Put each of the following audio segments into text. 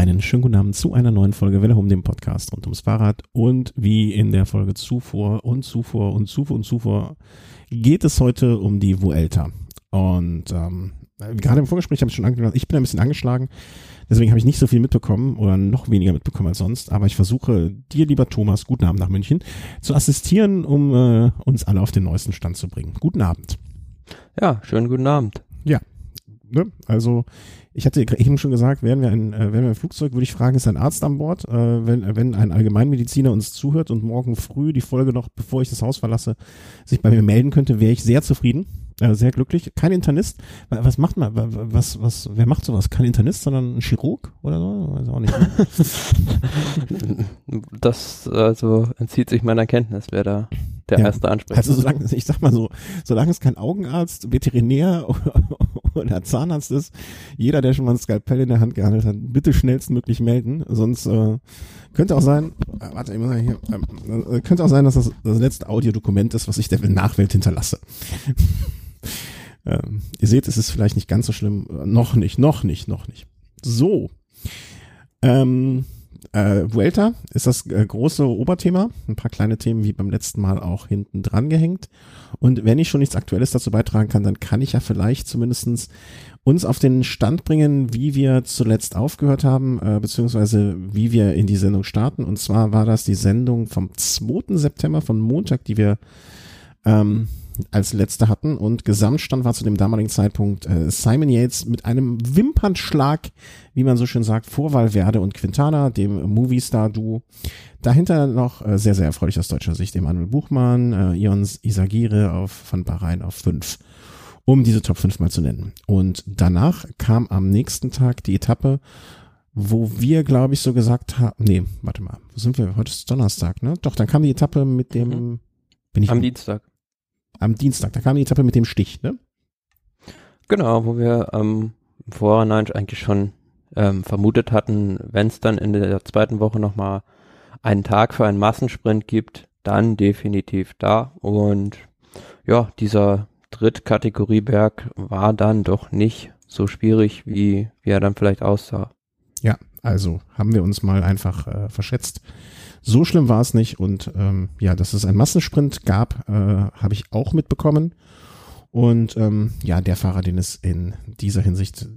Einen schönen guten Abend zu einer neuen Folge Welle um dem Podcast rund ums Fahrrad. Und wie in der Folge zuvor und zuvor und zuvor und zuvor geht es heute um die Vuelta. Und ähm, gerade im Vorgespräch habe ich schon angekündigt, ich bin ein bisschen angeschlagen. Deswegen habe ich nicht so viel mitbekommen oder noch weniger mitbekommen als sonst. Aber ich versuche dir, lieber Thomas, guten Abend nach München, zu assistieren, um äh, uns alle auf den neuesten Stand zu bringen. Guten Abend. Ja, schönen guten Abend. Ja, ne? also ich hatte eben schon gesagt, wären wir ein, äh, wären wir ein Flugzeug, würde ich fragen, ist ein Arzt an Bord? Äh, wenn, wenn ein Allgemeinmediziner uns zuhört und morgen früh die Folge noch, bevor ich das Haus verlasse, sich bei mir melden könnte, wäre ich sehr zufrieden, äh, sehr glücklich. Kein Internist. Was macht man? Was, was, wer macht sowas? Kein Internist, sondern ein Chirurg oder so? Weiß auch nicht. Ne? das also entzieht sich meiner Kenntnis, wer da der ja. erste Ansprechpartner. Also solange, ich sag mal so, solange es kein Augenarzt, Veterinär oder Zahnarzt ist, jeder, der schon mal ein Skalpell in der Hand gehandelt hat, bitte schnellstmöglich melden. Sonst äh, könnte auch sein, äh, warte, ich muss mal hier, äh, könnte auch sein, dass das das letzte Audiodokument ist, was ich der Nachwelt hinterlasse. ähm, ihr seht, es ist vielleicht nicht ganz so schlimm. Noch nicht, noch nicht, noch nicht. So. Ähm, äh, Vuelta ist das äh, große Oberthema. Ein paar kleine Themen wie beim letzten Mal auch hinten dran gehängt. Und wenn ich schon nichts Aktuelles dazu beitragen kann, dann kann ich ja vielleicht zumindestens uns auf den Stand bringen, wie wir zuletzt aufgehört haben, äh, beziehungsweise wie wir in die Sendung starten. Und zwar war das die Sendung vom 2. September, von Montag, die wir ähm, als letzte hatten. Und Gesamtstand war zu dem damaligen Zeitpunkt äh, Simon Yates mit einem Wimpernschlag, wie man so schön sagt, vor Valverde und Quintana, dem Movie-Star-Duo. Dahinter noch äh, sehr, sehr erfreulich aus deutscher Sicht Emanuel Buchmann, äh, Ions Isagire auf, von Bahrain auf fünf um diese Top 5 mal zu nennen. Und danach kam am nächsten Tag die Etappe, wo wir, glaube ich, so gesagt haben, nee, warte mal, wo sind wir? Heute ist Donnerstag, ne? Doch, dann kam die Etappe mit dem, mhm. bin ich am Dienstag am Dienstag. Da kam die Etappe mit dem Stich, ne? Genau, wo wir ähm, im Vorhinein eigentlich schon ähm, vermutet hatten, wenn es dann in der zweiten Woche nochmal einen Tag für einen Massensprint gibt, dann definitiv da. Und ja, dieser Drittkategorieberg war dann doch nicht so schwierig, wie, wie er dann vielleicht aussah. Ja, also haben wir uns mal einfach äh, verschätzt. So schlimm war es nicht und ähm, ja, dass es einen Massensprint gab, äh, habe ich auch mitbekommen. Und ähm, ja, der Fahrer, den es in dieser Hinsicht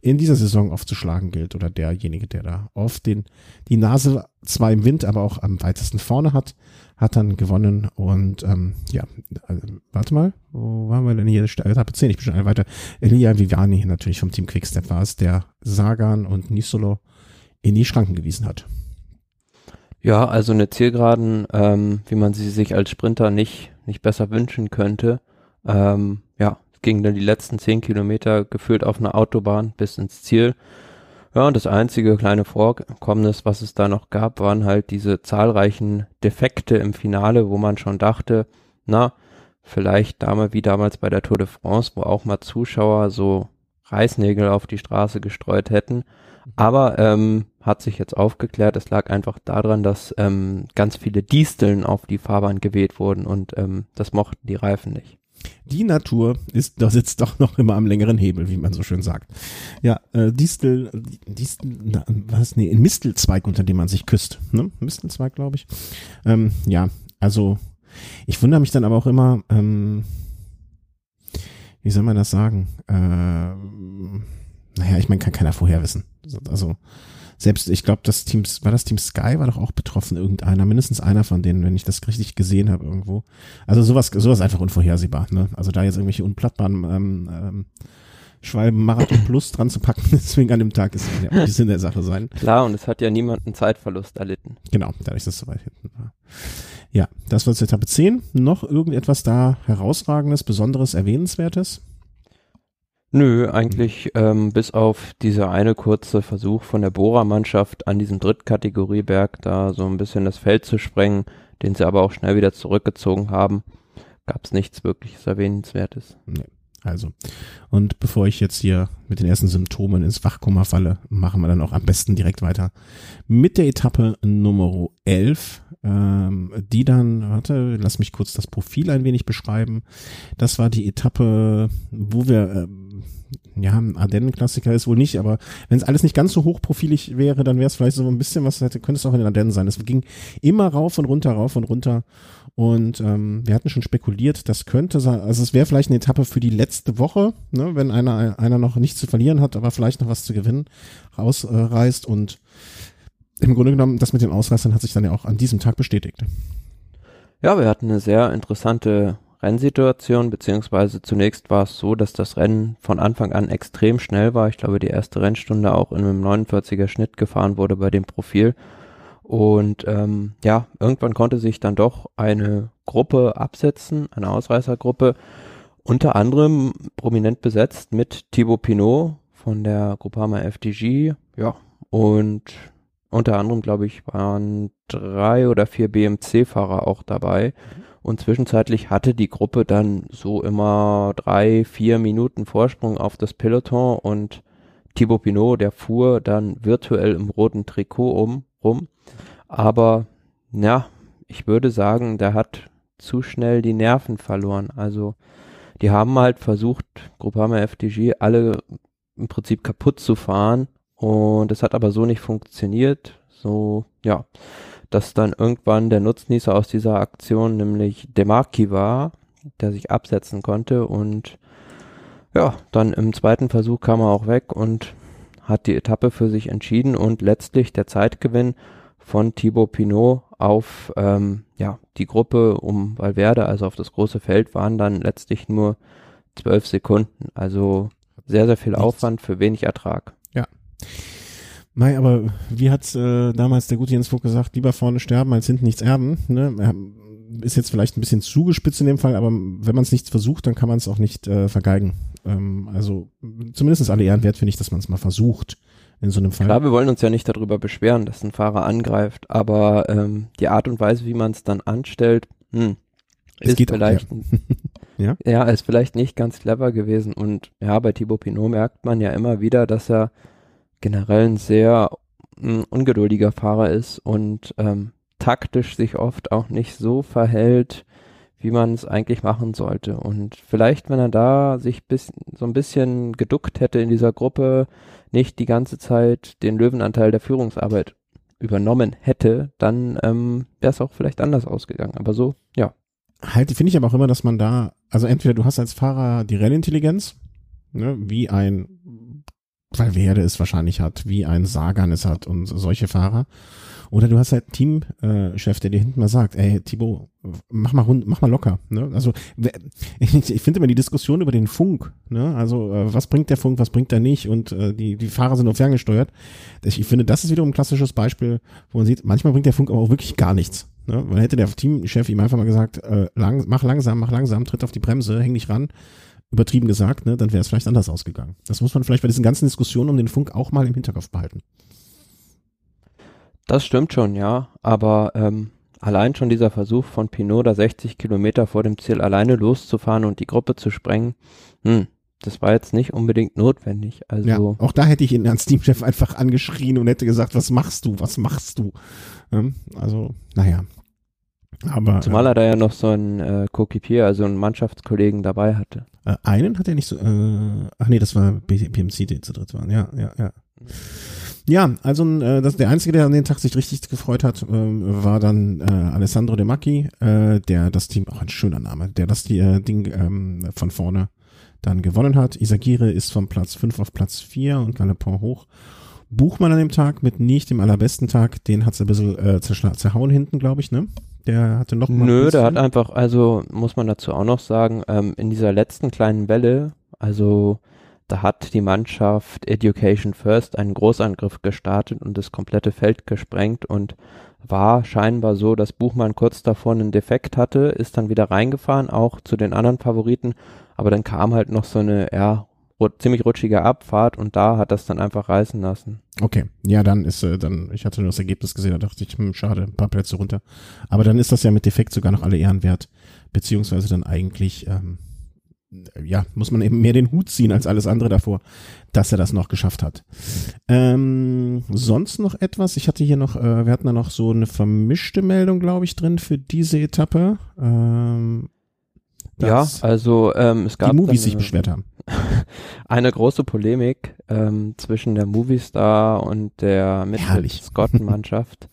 in dieser Saison aufzuschlagen gilt oder derjenige, der da oft den die Nase zwar im Wind, aber auch am weitesten vorne hat, hat dann gewonnen und ähm, ja, äh, warte mal, wo waren wir denn hier? Etappe 10, ich bin schon eine weiter. Elia Viviani natürlich vom Team Quickstep war es, der Sagan und Nisolo in die Schranken gewiesen hat. Ja, also eine Zielgeraden, ähm, wie man sie sich als Sprinter nicht, nicht besser wünschen könnte. Ähm, ja, es ging dann die letzten zehn Kilometer gefühlt auf einer Autobahn bis ins Ziel. Ja, und das einzige kleine Vorkommnis, was es da noch gab, waren halt diese zahlreichen Defekte im Finale, wo man schon dachte, na, vielleicht damals wie damals bei der Tour de France, wo auch mal Zuschauer so Reißnägel auf die Straße gestreut hätten. Aber ähm, hat sich jetzt aufgeklärt, es lag einfach daran, dass ähm, ganz viele Disteln auf die Fahrbahn geweht wurden und ähm, das mochten die Reifen nicht. Die Natur ist, da sitzt doch noch immer am längeren Hebel, wie man so schön sagt. Ja, äh, Distel, Distel, na, was, nee, ein Mistelzweig, unter dem man sich küsst, ne? Mistelzweig, glaube ich. Ähm, ja, also, ich wundere mich dann aber auch immer, ähm, wie soll man das sagen? Ähm, naja, ich meine, kann keiner vorher wissen. Also selbst, ich glaube, das Team, war das Team Sky, war doch auch betroffen, irgendeiner, mindestens einer von denen, wenn ich das richtig gesehen habe irgendwo. Also sowas, sowas einfach unvorhersehbar, ne? Also da jetzt irgendwelche unplattbaren ähm, ähm, Schwalben Marathon Plus dran zu packen, deswegen an dem Tag ist ja auch die Sinn der Sache sein. Klar, und es hat ja niemand einen Zeitverlust erlitten. Genau, dadurch, dass es so weit hinten war. Ja, das war jetzt Etappe 10. Noch irgendetwas da herausragendes, besonderes, erwähnenswertes? Nö, eigentlich ähm, bis auf dieser eine kurze Versuch von der Bohrer-Mannschaft an diesem Drittkategorieberg da so ein bisschen das Feld zu sprengen, den sie aber auch schnell wieder zurückgezogen haben, gab es nichts wirklich Erwähnenswertes. Nee. Also, und bevor ich jetzt hier mit den ersten Symptomen ins Wachkoma falle, machen wir dann auch am besten direkt weiter mit der Etappe Nummer 11, ähm, die dann, warte, lass mich kurz das Profil ein wenig beschreiben. Das war die Etappe, wo wir, äh, ja, ein Ardennen-Klassiker ist wohl nicht, aber wenn es alles nicht ganz so hochprofilig wäre, dann wäre es vielleicht so ein bisschen was, könnte es auch in den Ardennen sein. Es ging immer rauf und runter, rauf und runter. Und ähm, wir hatten schon spekuliert, das könnte sein, also es wäre vielleicht eine Etappe für die letzte Woche, ne, wenn einer, einer noch nichts zu verlieren hat, aber vielleicht noch was zu gewinnen, rausreißt. Äh, und im Grunde genommen, das mit den Ausreißern hat sich dann ja auch an diesem Tag bestätigt. Ja, wir hatten eine sehr interessante Rennsituation, beziehungsweise zunächst war es so, dass das Rennen von Anfang an extrem schnell war. Ich glaube, die erste Rennstunde auch in einem 49er Schnitt gefahren wurde bei dem Profil. Und ähm, ja, irgendwann konnte sich dann doch eine Gruppe absetzen, eine Ausreißergruppe, unter anderem prominent besetzt mit Thibaut Pinot von der Groupama FDG, ja, und unter anderem, glaube ich, waren drei oder vier BMC-Fahrer auch dabei. Mhm. Und zwischenzeitlich hatte die Gruppe dann so immer drei, vier Minuten Vorsprung auf das Peloton und Thibaut Pinot, der fuhr dann virtuell im roten Trikot um, rum. Aber, ja, ich würde sagen, der hat zu schnell die Nerven verloren. Also, die haben halt versucht, Groupama FDG alle im Prinzip kaputt zu fahren. Und es hat aber so nicht funktioniert. So, ja dass dann irgendwann der Nutznießer aus dieser Aktion nämlich Demarki war, der sich absetzen konnte und ja, dann im zweiten Versuch kam er auch weg und hat die Etappe für sich entschieden und letztlich der Zeitgewinn von Thibaut Pinot auf ähm, ja, die Gruppe um Valverde, also auf das große Feld, waren dann letztlich nur zwölf Sekunden. Also sehr, sehr viel Aufwand für wenig Ertrag. Ja. Nein, aber wie hat äh, damals der gute Jens Vogt gesagt, lieber vorne sterben als hinten nichts erben. Ne? Ist jetzt vielleicht ein bisschen zugespitzt in dem Fall, aber wenn man es nicht versucht, dann kann man es auch nicht äh, vergeigen. Ähm, also zumindest alle Ehren wert finde ich, dass man es mal versucht in so einem Fall. Klar, wir wollen uns ja nicht darüber beschweren, dass ein Fahrer angreift, aber ähm, die Art und Weise, wie man es dann anstellt, hm, es ist vielleicht, auch, ja. ja. ja, ist vielleicht nicht ganz clever gewesen. Und ja, bei Thibaut Pinot merkt man ja immer wieder, dass er generell ein sehr ein ungeduldiger Fahrer ist und ähm, taktisch sich oft auch nicht so verhält, wie man es eigentlich machen sollte. Und vielleicht, wenn er da sich bis, so ein bisschen geduckt hätte in dieser Gruppe, nicht die ganze Zeit den Löwenanteil der Führungsarbeit übernommen hätte, dann ähm, wäre es auch vielleicht anders ausgegangen. Aber so, ja. Halt, finde ich aber auch immer, dass man da, also entweder du hast als Fahrer die Rennintelligenz, ne, wie ein weil Werde es wahrscheinlich hat, wie ein Sagan es hat und solche Fahrer. Oder du hast halt einen Teamchef, der dir hinten mal sagt, ey, Thibaut, mach mal rund, mach mal locker. Ne? Also ich, finde immer die Diskussion über den Funk, ne? Also äh, was bringt der Funk, was bringt er nicht und äh, die, die Fahrer sind auf ferngesteuert. Ich, finde, das ist wiederum ein klassisches Beispiel, wo man sieht, manchmal bringt der Funk aber auch wirklich gar nichts. Ne? Man hätte der Teamchef ihm einfach mal gesagt, äh, lang, mach langsam, mach langsam, tritt auf die Bremse, häng dich ran übertrieben gesagt, ne, dann wäre es vielleicht anders ausgegangen. Das muss man vielleicht bei diesen ganzen Diskussionen um den Funk auch mal im Hinterkopf behalten. Das stimmt schon, ja, aber ähm, allein schon dieser Versuch von Pinot, da 60 Kilometer vor dem Ziel alleine loszufahren und die Gruppe zu sprengen, hm, das war jetzt nicht unbedingt notwendig. Also ja, auch da hätte ich ihn als Teamchef einfach angeschrien und hätte gesagt, was machst du, was machst du? Also, naja, aber, Zumal er da ja noch so einen äh, Co-Keeper, also einen Mannschaftskollegen dabei hatte. Äh, einen hat er nicht so, äh, ach nee, das war BMC, die zu dritt waren, ja, ja, ja. Ja, also äh, das, der Einzige, der an den Tag sich richtig gefreut hat, äh, war dann äh, Alessandro De Macchi, äh, der das Team, auch ein schöner Name, der das die, äh, Ding ähm, von vorne dann gewonnen hat. Isagire ist vom Platz 5 auf Platz 4 und Galopin hoch. Buchmann an dem Tag mit nicht dem allerbesten Tag, den hat's ein bisschen äh, zerhauen hinten, glaube ich, ne? Der hatte noch mal Nö, der hat einfach, also muss man dazu auch noch sagen, ähm, in dieser letzten kleinen Welle, also da hat die Mannschaft Education First einen Großangriff gestartet und das komplette Feld gesprengt und war scheinbar so, dass Buchmann kurz davor einen Defekt hatte, ist dann wieder reingefahren, auch zu den anderen Favoriten, aber dann kam halt noch so eine, ja, ziemlich rutschige Abfahrt und da hat das dann einfach reißen lassen. Okay, ja, dann ist äh, dann, ich hatte nur das Ergebnis gesehen, da dachte ich, hm, schade, ein paar Plätze runter. Aber dann ist das ja mit Defekt sogar noch alle Ehren wert, beziehungsweise dann eigentlich, ähm, ja, muss man eben mehr den Hut ziehen als alles andere davor, dass er das noch geschafft hat. Ähm, sonst noch etwas? Ich hatte hier noch, äh, wir hatten da noch so eine vermischte Meldung, glaube ich, drin für diese Etappe. Ähm, Ja, also ähm, es gab die Movies sich eine- beschwert haben. eine große Polemik ähm, zwischen der Movistar und der Mitchell Herrlich. Scott-Mannschaft,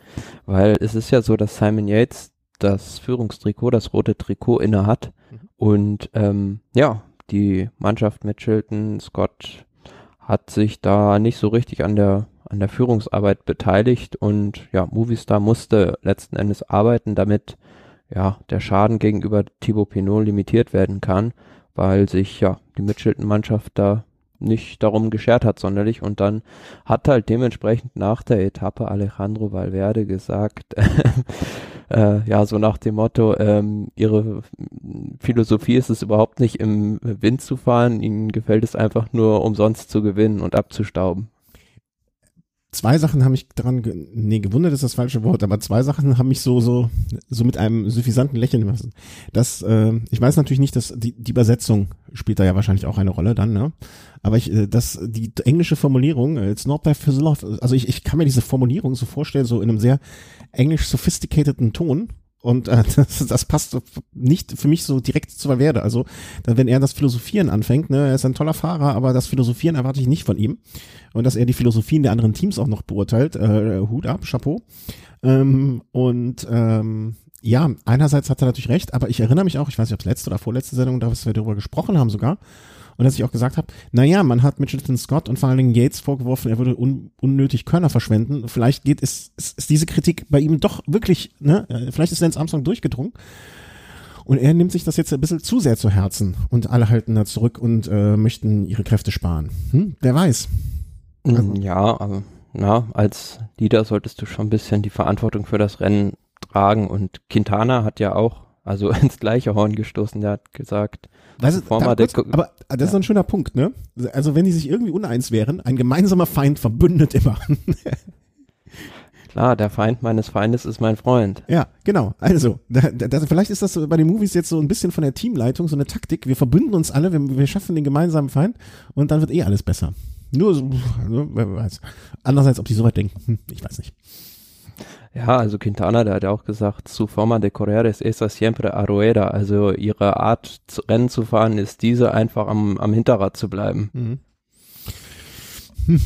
weil es ist ja so, dass Simon Yates das Führungstrikot, das rote Trikot inne hat Mhm. und ähm, ja, die Mannschaft Mitchelton Scott hat sich da nicht so richtig an der an der Führungsarbeit beteiligt und ja, Movistar musste letzten Endes arbeiten, damit ja der Schaden gegenüber Thibaut Pinot limitiert werden kann, weil sich ja die Mitchelton-Mannschaft da nicht darum geschert hat sonderlich und dann hat halt dementsprechend nach der Etappe Alejandro Valverde gesagt, äh, ja so nach dem Motto, ähm, ihre Philosophie ist es überhaupt nicht im Wind zu fahren, ihnen gefällt es einfach nur umsonst zu gewinnen und abzustauben. Zwei Sachen haben mich daran, ge nee, gewundert ist das falsche Wort, aber zwei Sachen haben mich so, so, so mit einem suffisanten Lächeln lassen. Das, äh, ich weiß natürlich nicht, dass die, die Übersetzung spielt da ja wahrscheinlich auch eine Rolle dann, ne? Aber ich, äh, das, die englische Formulierung, äh, it's not that philosoph- also ich, ich kann mir diese Formulierung so vorstellen, so in einem sehr englisch sophisticateden Ton. Und äh, das, das passt nicht für mich so direkt zu Valverde. Also, wenn er das Philosophieren anfängt, ne, er ist ein toller Fahrer, aber das Philosophieren erwarte ich nicht von ihm. Und dass er die Philosophien der anderen Teams auch noch beurteilt, äh, Hut ab, Chapeau. Ähm, und ähm, ja, einerseits hat er natürlich recht, aber ich erinnere mich auch, ich weiß nicht, ob es letzte oder vorletzte Sendung, da wir darüber gesprochen haben sogar, und dass ich auch gesagt habe, naja, man hat Mitchelton Scott und vor allen Dingen Yates vorgeworfen, er würde un unnötig Körner verschwenden. Vielleicht geht es, ist, ist diese Kritik bei ihm doch wirklich, ne, äh, vielleicht ist Lance Armstrong durchgedrungen. Und er nimmt sich das jetzt ein bisschen zu sehr zu Herzen und alle halten da zurück und äh, möchten ihre Kräfte sparen. Hm? Wer weiß. Also- Ja, aber na, als Leader solltest du schon ein bisschen die Verantwortung für das Rennen tragen und Quintana hat ja auch also ins gleiche Horn gestoßen, der hat gesagt, Weißt du, da kurz, aber das ist Ja. ein schöner Punkt, ne? Also wenn die sich irgendwie uneins wären, ein gemeinsamer Feind verbündet immer. klar, der Feind meines Feindes ist mein Freund. ja, genau. Also, da, da, vielleicht ist das bei den Movies jetzt so ein bisschen von der Teamleitung so eine Taktik. Wir verbünden uns alle, wir, wir schaffen den gemeinsamen Feind und dann wird eh alles besser. Nur so, also, wer weiß. Andererseits, ob die so weit denken, hm, ich weiß nicht. Ja, also Quintana, der hat ja auch gesagt, su forma de correr es esa siempre a rueda, also ihre Art zu, Rennen zu fahren ist diese einfach am, am Hinterrad zu bleiben. Mhm. Hm.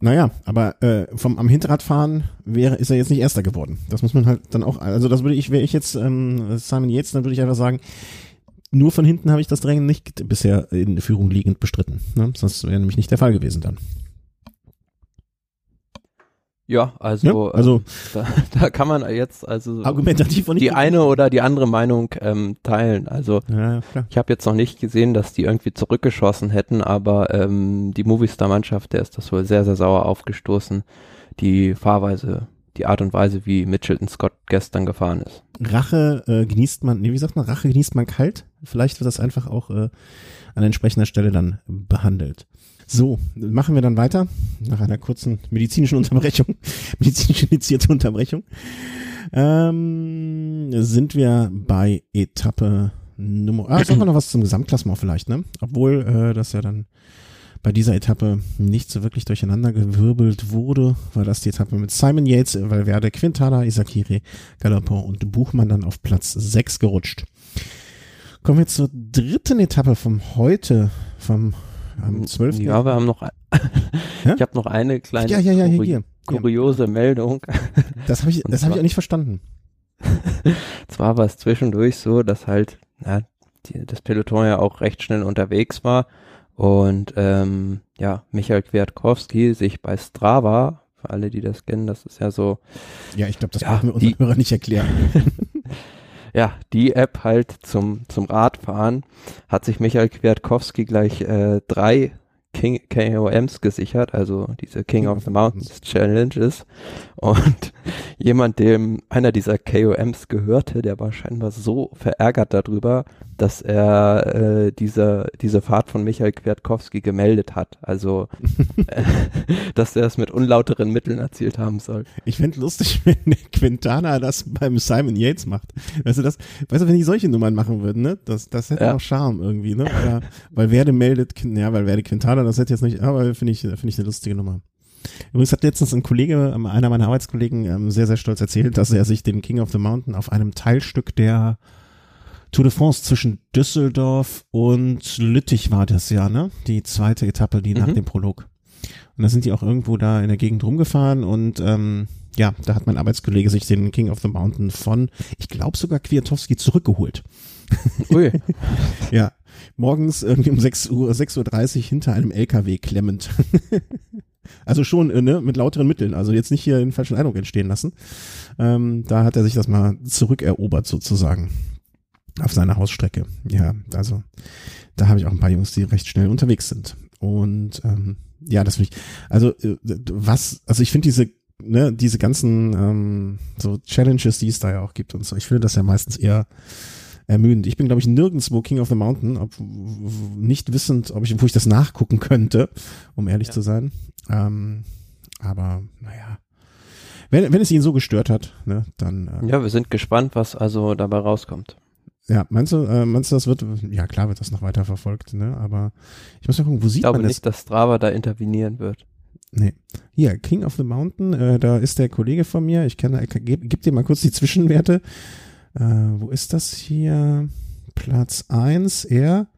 Naja, aber äh, vom am Hinterradfahren wäre, ist er jetzt nicht Erster geworden. Das muss man halt dann auch, also das würde ich, wäre ich jetzt ähm, Simon Yates, dann würde ich einfach sagen, nur von hinten habe ich das Drängen nicht bisher in Führung liegend bestritten. Ne? Sonst wäre nämlich nicht der Fall gewesen dann. Ja, also, Ja, also- ähm, da, da kann man jetzt also Argumentativ die eine oder die andere Meinung ähm, teilen. Also Ja, ich habe jetzt noch nicht gesehen, dass die irgendwie zurückgeschossen hätten, aber ähm, die Movistar-Mannschaft, der ist das wohl sehr, sehr sauer aufgestoßen. Die Fahrweise, die Art und Weise, wie Mitchelton Scott gestern gefahren ist. Rache äh, genießt man, nee, wie sagt man, Rache genießt man kalt. Vielleicht wird das einfach auch äh, an entsprechender Stelle dann behandelt. So, machen wir dann weiter nach einer kurzen medizinischen Unterbrechung, medizinisch indizierte Unterbrechung. Ähm, sind wir bei Etappe Nummer. Ah, sagen wir noch was zum Gesamtklassement vielleicht, ne? Obwohl äh, das ja dann bei dieser Etappe nicht so wirklich durcheinander gewirbelt wurde, weil das die Etappe mit Simon Yates, Valverde, Quintana, Isakiri, Galopin und Buchmann dann auf Platz 6 gerutscht. Kommen wir zur dritten Etappe vom heute, vom am 12. Ja, wir haben noch, ich habe noch eine kleine ja, ja, ja, hier, hier. kuriose Meldung. Das habe ich, das habe ich auch nicht verstanden. Zwar war es zwischendurch so, dass halt na, die, das Peloton ja auch recht schnell unterwegs war und ähm, ja, Michael Kwiatkowski sich bei Strava, für alle, die das kennen, das ist ja so, Ja, ich glaube, das Ja, brauchen wir unseren die- Hörern nicht erklären. Ja, die App halt zum, zum Radfahren, hat sich Michael Kwiatkowski gleich äh, drei King, KOMs gesichert, also diese King of the Mountains Challenges. Und jemand, dem einer dieser KOMs gehörte, der war scheinbar so verärgert darüber, dass er äh, diese, diese Fahrt von Michael Kwiatkowski gemeldet hat. Also, äh, dass er es mit unlauteren Mitteln erzielt haben soll. Ich fänd lustig, wenn Quintana das beim Simon Yates macht. Weißt du, das, weißt du, wenn die solche Nummern machen würden, ne? Das, das hätte Ja. auch Charme irgendwie, ne? Oder, weil Werde meldet, ja, weil Werde Quintana, das hätte jetzt nicht, aber finde ich, finde ich eine lustige Nummer. Übrigens hat letztens ein Kollege, ähm, einer meiner Arbeitskollegen, ähm, sehr, sehr stolz erzählt, dass er sich den King of the Mountain auf einem Teilstück der Tour de France zwischen Düsseldorf und Lüttich war das ja, ne? Die zweite Etappe, die nach Mhm. dem Prolog. Und da sind die auch irgendwo da in der Gegend rumgefahren und ähm, ja, da hat mein Arbeitskollege sich den King of the Mountain von, ich glaube sogar Kwiatowski zurückgeholt. Ui. Ja, morgens irgendwie um 6 Uhr, 6.30 Uhr hinter einem LKW klemmend. also schon äh, ne, mit lauteren Mitteln, also jetzt nicht hier den falschen Eindruck entstehen lassen. Ähm, da hat er sich das mal zurückerobert sozusagen auf seiner Hausstrecke. Ja, also da habe ich auch ein paar Jungs, die recht schnell unterwegs sind. Und ähm, ja, das finde ich, also äh, was, also ich finde diese ne, diese ganzen ähm, so Challenges, die es da ja auch gibt und so, ich finde das ja meistens eher ermüdend. Ich bin, glaube ich, nirgendwo King of the Mountain, ob, nicht wissend, ob ich, wo ich das nachgucken könnte, um ehrlich Ja. zu sein. Ähm, aber naja, wenn, wenn es ihn so gestört hat, ne, dann äh, Ja, wir sind gespannt, was also dabei rauskommt. Ja, meinst du, äh, meinst du, das wird, ja klar wird das noch weiter verfolgt, ne, aber ich muss mal gucken, wo Ich sieht glaube man das? nicht, dass Strava da intervenieren wird. Nee. Hier, King of the Mountain, äh, da ist der Kollege von mir. Ich kann, ich geb, gib dir mal kurz die Zwischenwerte. Äh, wo ist das hier? Platz eins er.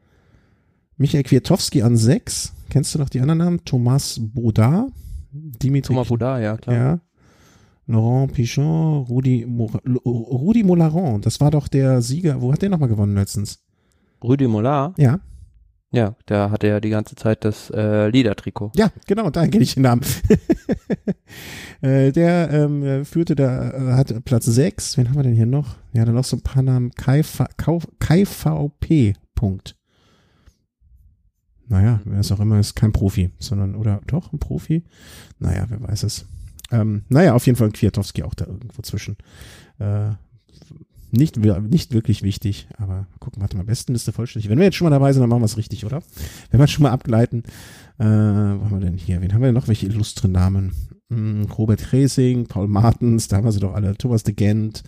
Michael Kwiatowski an sechs. Kennst du noch die anderen Namen? Thomas Baudard, Dimitri Thomas Boudin, ja klar. ja. Laurent Pichon, Rudi, Mor Rudi Molaron, das war doch der Sieger. Wo hat der nochmal gewonnen letztens? Rudi Mollard, Ja, ja, der hatte ja die ganze Zeit das äh, Liedertrikot. Ja, genau, da kenne ich den Namen. äh, der ähm, äh, führte da, äh, hat Platz 6. Wen haben wir denn hier noch? Ja, dann noch so ein paar Namen. Kai, V- Kau- Kai VP. Punkt. Naja, wer es auch immer ist, kein Profi, sondern, oder doch, ein Profi? Naja, wer weiß es. Ähm, naja, auf jeden Fall Kwiatowski auch da irgendwo zwischen. Äh, nicht, nicht wirklich wichtig, aber gucken, warte mal, Bestenliste vollständig. Wenn wir jetzt schon mal dabei sind, dann machen wir es richtig, oder? Wenn wir schon mal abgleiten, äh, wo haben wir denn hier? Wen haben wir denn noch? Welche illustren Namen? Hm, Robert Resing, Paul Martens, da haben wir sie doch alle. Thomas de Gent,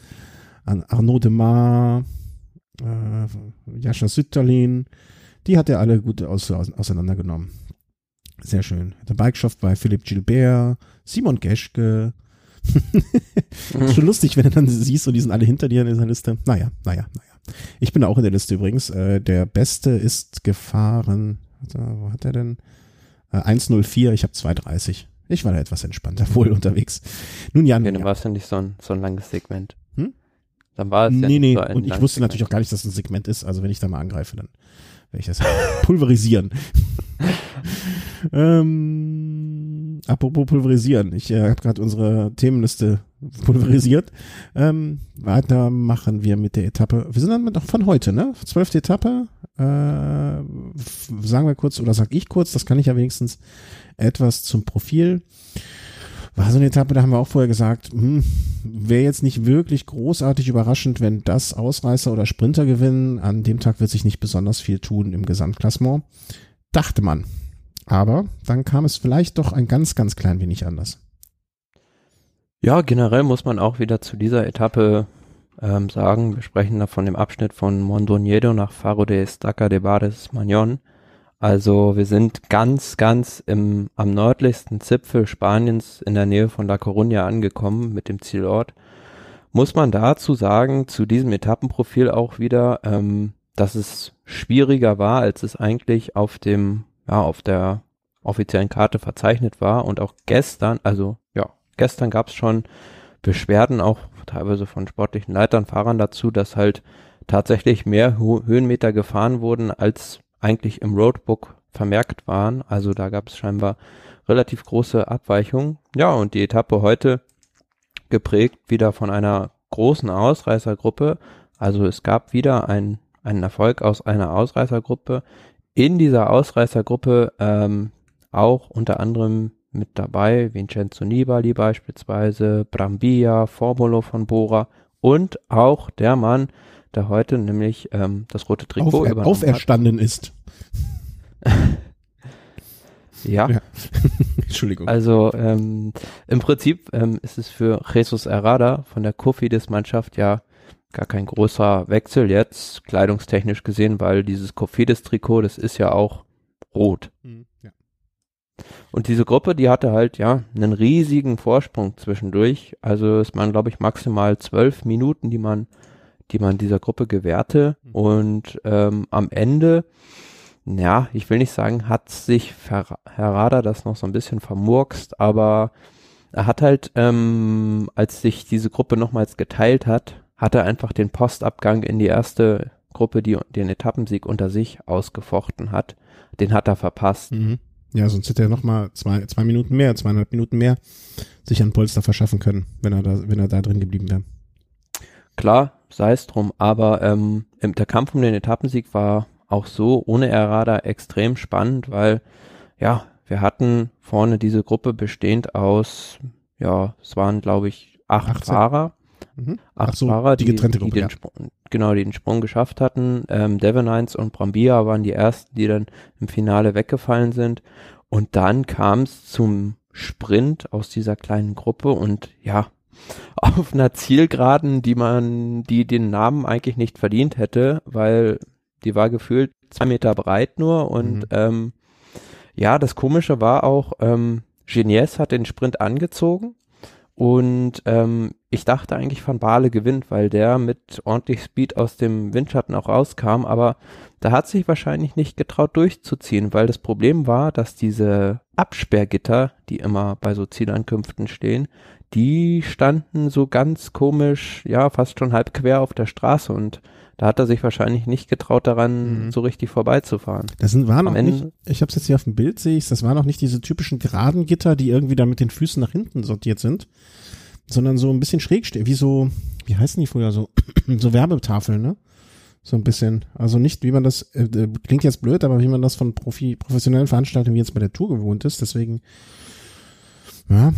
Ar- Arnaud de Mar, äh, Jascha Sütterlin. Die hat er alle gut aus, aus, auseinandergenommen. Sehr schön. Der Bikeshop bei Philipp Gilbert, Simon Geschke. Ist schon lustig, wenn du dann siehst und die sind alle hinter dir in dieser Liste. Naja, naja, naja. Ich bin auch in der Liste übrigens. Äh, der Beste ist gefahren. Warte, wo hat er denn? Äh, 104, ich habe 230. Ich war da etwas entspannter wohl unterwegs. Nun ja, Ja, nun dann ja. war es ja nicht so ein, so ein langes Segment. Hm? Dann war es ja Nee, nicht nee, so ein und ich wusste natürlich auch Segment. gar nicht, dass es ein Segment ist. Also wenn ich da mal angreife, dann werde ich das pulverisieren. ähm, apropos pulverisieren. Ich äh, habe gerade unsere Themenliste pulverisiert. Ähm, weiter machen wir mit der Etappe. Wir sind dann mit, von heute, ne? Zwölfte Etappe. Äh, sagen wir kurz, oder sag ich kurz, das kann ich ja wenigstens etwas zum Profil. War so eine Etappe, da haben wir auch vorher gesagt, hm, wäre jetzt nicht wirklich großartig überraschend, wenn das Ausreißer oder Sprinter gewinnen. An dem Tag wird sich nicht besonders viel tun im Gesamtklassement. Dachte man. Aber dann kam es vielleicht doch ein ganz, ganz klein wenig anders. Ja, generell muss man auch wieder zu dieser Etappe ähm, sagen, wir sprechen da von dem Abschnitt von Mondoñedo nach Faro de Estaca de Bares Magnon. Also wir sind ganz, ganz im, am nördlichsten Zipfel Spaniens in der Nähe von La Coruña angekommen mit dem Zielort. Muss man dazu sagen, zu diesem Etappenprofil auch wieder, ähm, dass es schwieriger war, als es eigentlich auf dem, ja, auf der offiziellen Karte verzeichnet war und auch gestern, also ja, gestern gab es schon Beschwerden auch teilweise von sportlichen Leitern, Fahrern dazu, dass halt tatsächlich mehr Ho Höhenmeter gefahren wurden, als eigentlich im Roadbook vermerkt waren. Also da gab es scheinbar relativ große Abweichungen. Ja, und die Etappe heute geprägt wieder von einer großen Ausreißergruppe. Also es gab wieder ein, einen Erfolg aus einer Ausreißergruppe. In dieser Ausreißergruppe ähm, auch unter anderem mit dabei Vincenzo Nibali beispielsweise, Brambilla, Formulo von Bora und auch der Mann, der heute nämlich ähm, das rote Trikot Auf, übernommen auferstanden ist. hat. Ja, Ja. Entschuldigung. also ähm, im Prinzip ähm, ist es für Jesus Herrada von der Cofidis-Mannschaft ja gar kein großer Wechsel jetzt, kleidungstechnisch gesehen, weil dieses Cofidis-Trikot, das ist ja auch rot. Hm, ja. Und diese Gruppe, die hatte halt ja einen riesigen Vorsprung zwischendurch. Also es waren, glaube ich, maximal zwölf Minuten, die man, die man dieser Gruppe gewährte. Mhm. Und ähm, am Ende, ja, ich will nicht sagen, hat sich Herr Rader das noch so ein bisschen vermurkst, aber er hat halt, ähm, als sich diese Gruppe nochmals geteilt hat, hat er einfach den Postabgang in die erste Gruppe, die den Etappensieg unter sich ausgefochten hat. Den hat er verpasst. Mhm. Ja, sonst hätte er nochmal zwei, zwei Minuten mehr, zweieinhalb Minuten mehr sich an Polster verschaffen können, wenn er da, wenn er da drin geblieben wäre. Klar, sei es drum, aber ähm, der Kampf um den Etappensieg war auch so ohne Errada extrem spannend, weil ja, wir hatten vorne diese Gruppe bestehend aus, ja, es waren glaube ich acht 18. Fahrer. Mhm. Acht so, Fahrer, die, die, getrennte Gruppe, die den ja. Sprung, genau, die den Sprung geschafft hatten. Ähm, Devon Hines und Brambia waren die ersten, die dann im Finale weggefallen sind. Und dann kam es zum Sprint aus dieser kleinen Gruppe und ja, auf einer Zielgeraden, die man, die den Namen eigentlich nicht verdient hätte, weil die war gefühlt zwei Meter breit nur und mhm. ähm, ja, das Komische war auch, ähm, Genies hat den Sprint angezogen und ähm, ich dachte eigentlich Van Baale gewinnt, weil der mit ordentlich Speed aus dem Windschatten auch rauskam, aber da hat sich wahrscheinlich nicht getraut durchzuziehen, weil das Problem war, dass diese Absperrgitter, die immer bei so Zielankünften stehen, die standen so ganz komisch, ja, fast schon halb quer auf der Straße. Und da hat er sich wahrscheinlich nicht getraut, daran mhm. so richtig vorbeizufahren. Das sind, waren auch nicht, ich habe es jetzt hier auf dem Bild, sehe ich, das waren auch nicht diese typischen geraden Gitter, die irgendwie da mit den Füßen nach hinten sortiert sind, sondern so ein bisschen schräg stehen, wie so, wie heißen die früher, so, so Werbetafeln, ne? So ein bisschen. Also nicht, wie man das, äh, äh, klingt jetzt blöd, aber wie man das von Profi, professionellen Veranstaltungen wie jetzt bei der Tour gewohnt ist. Deswegen, ja,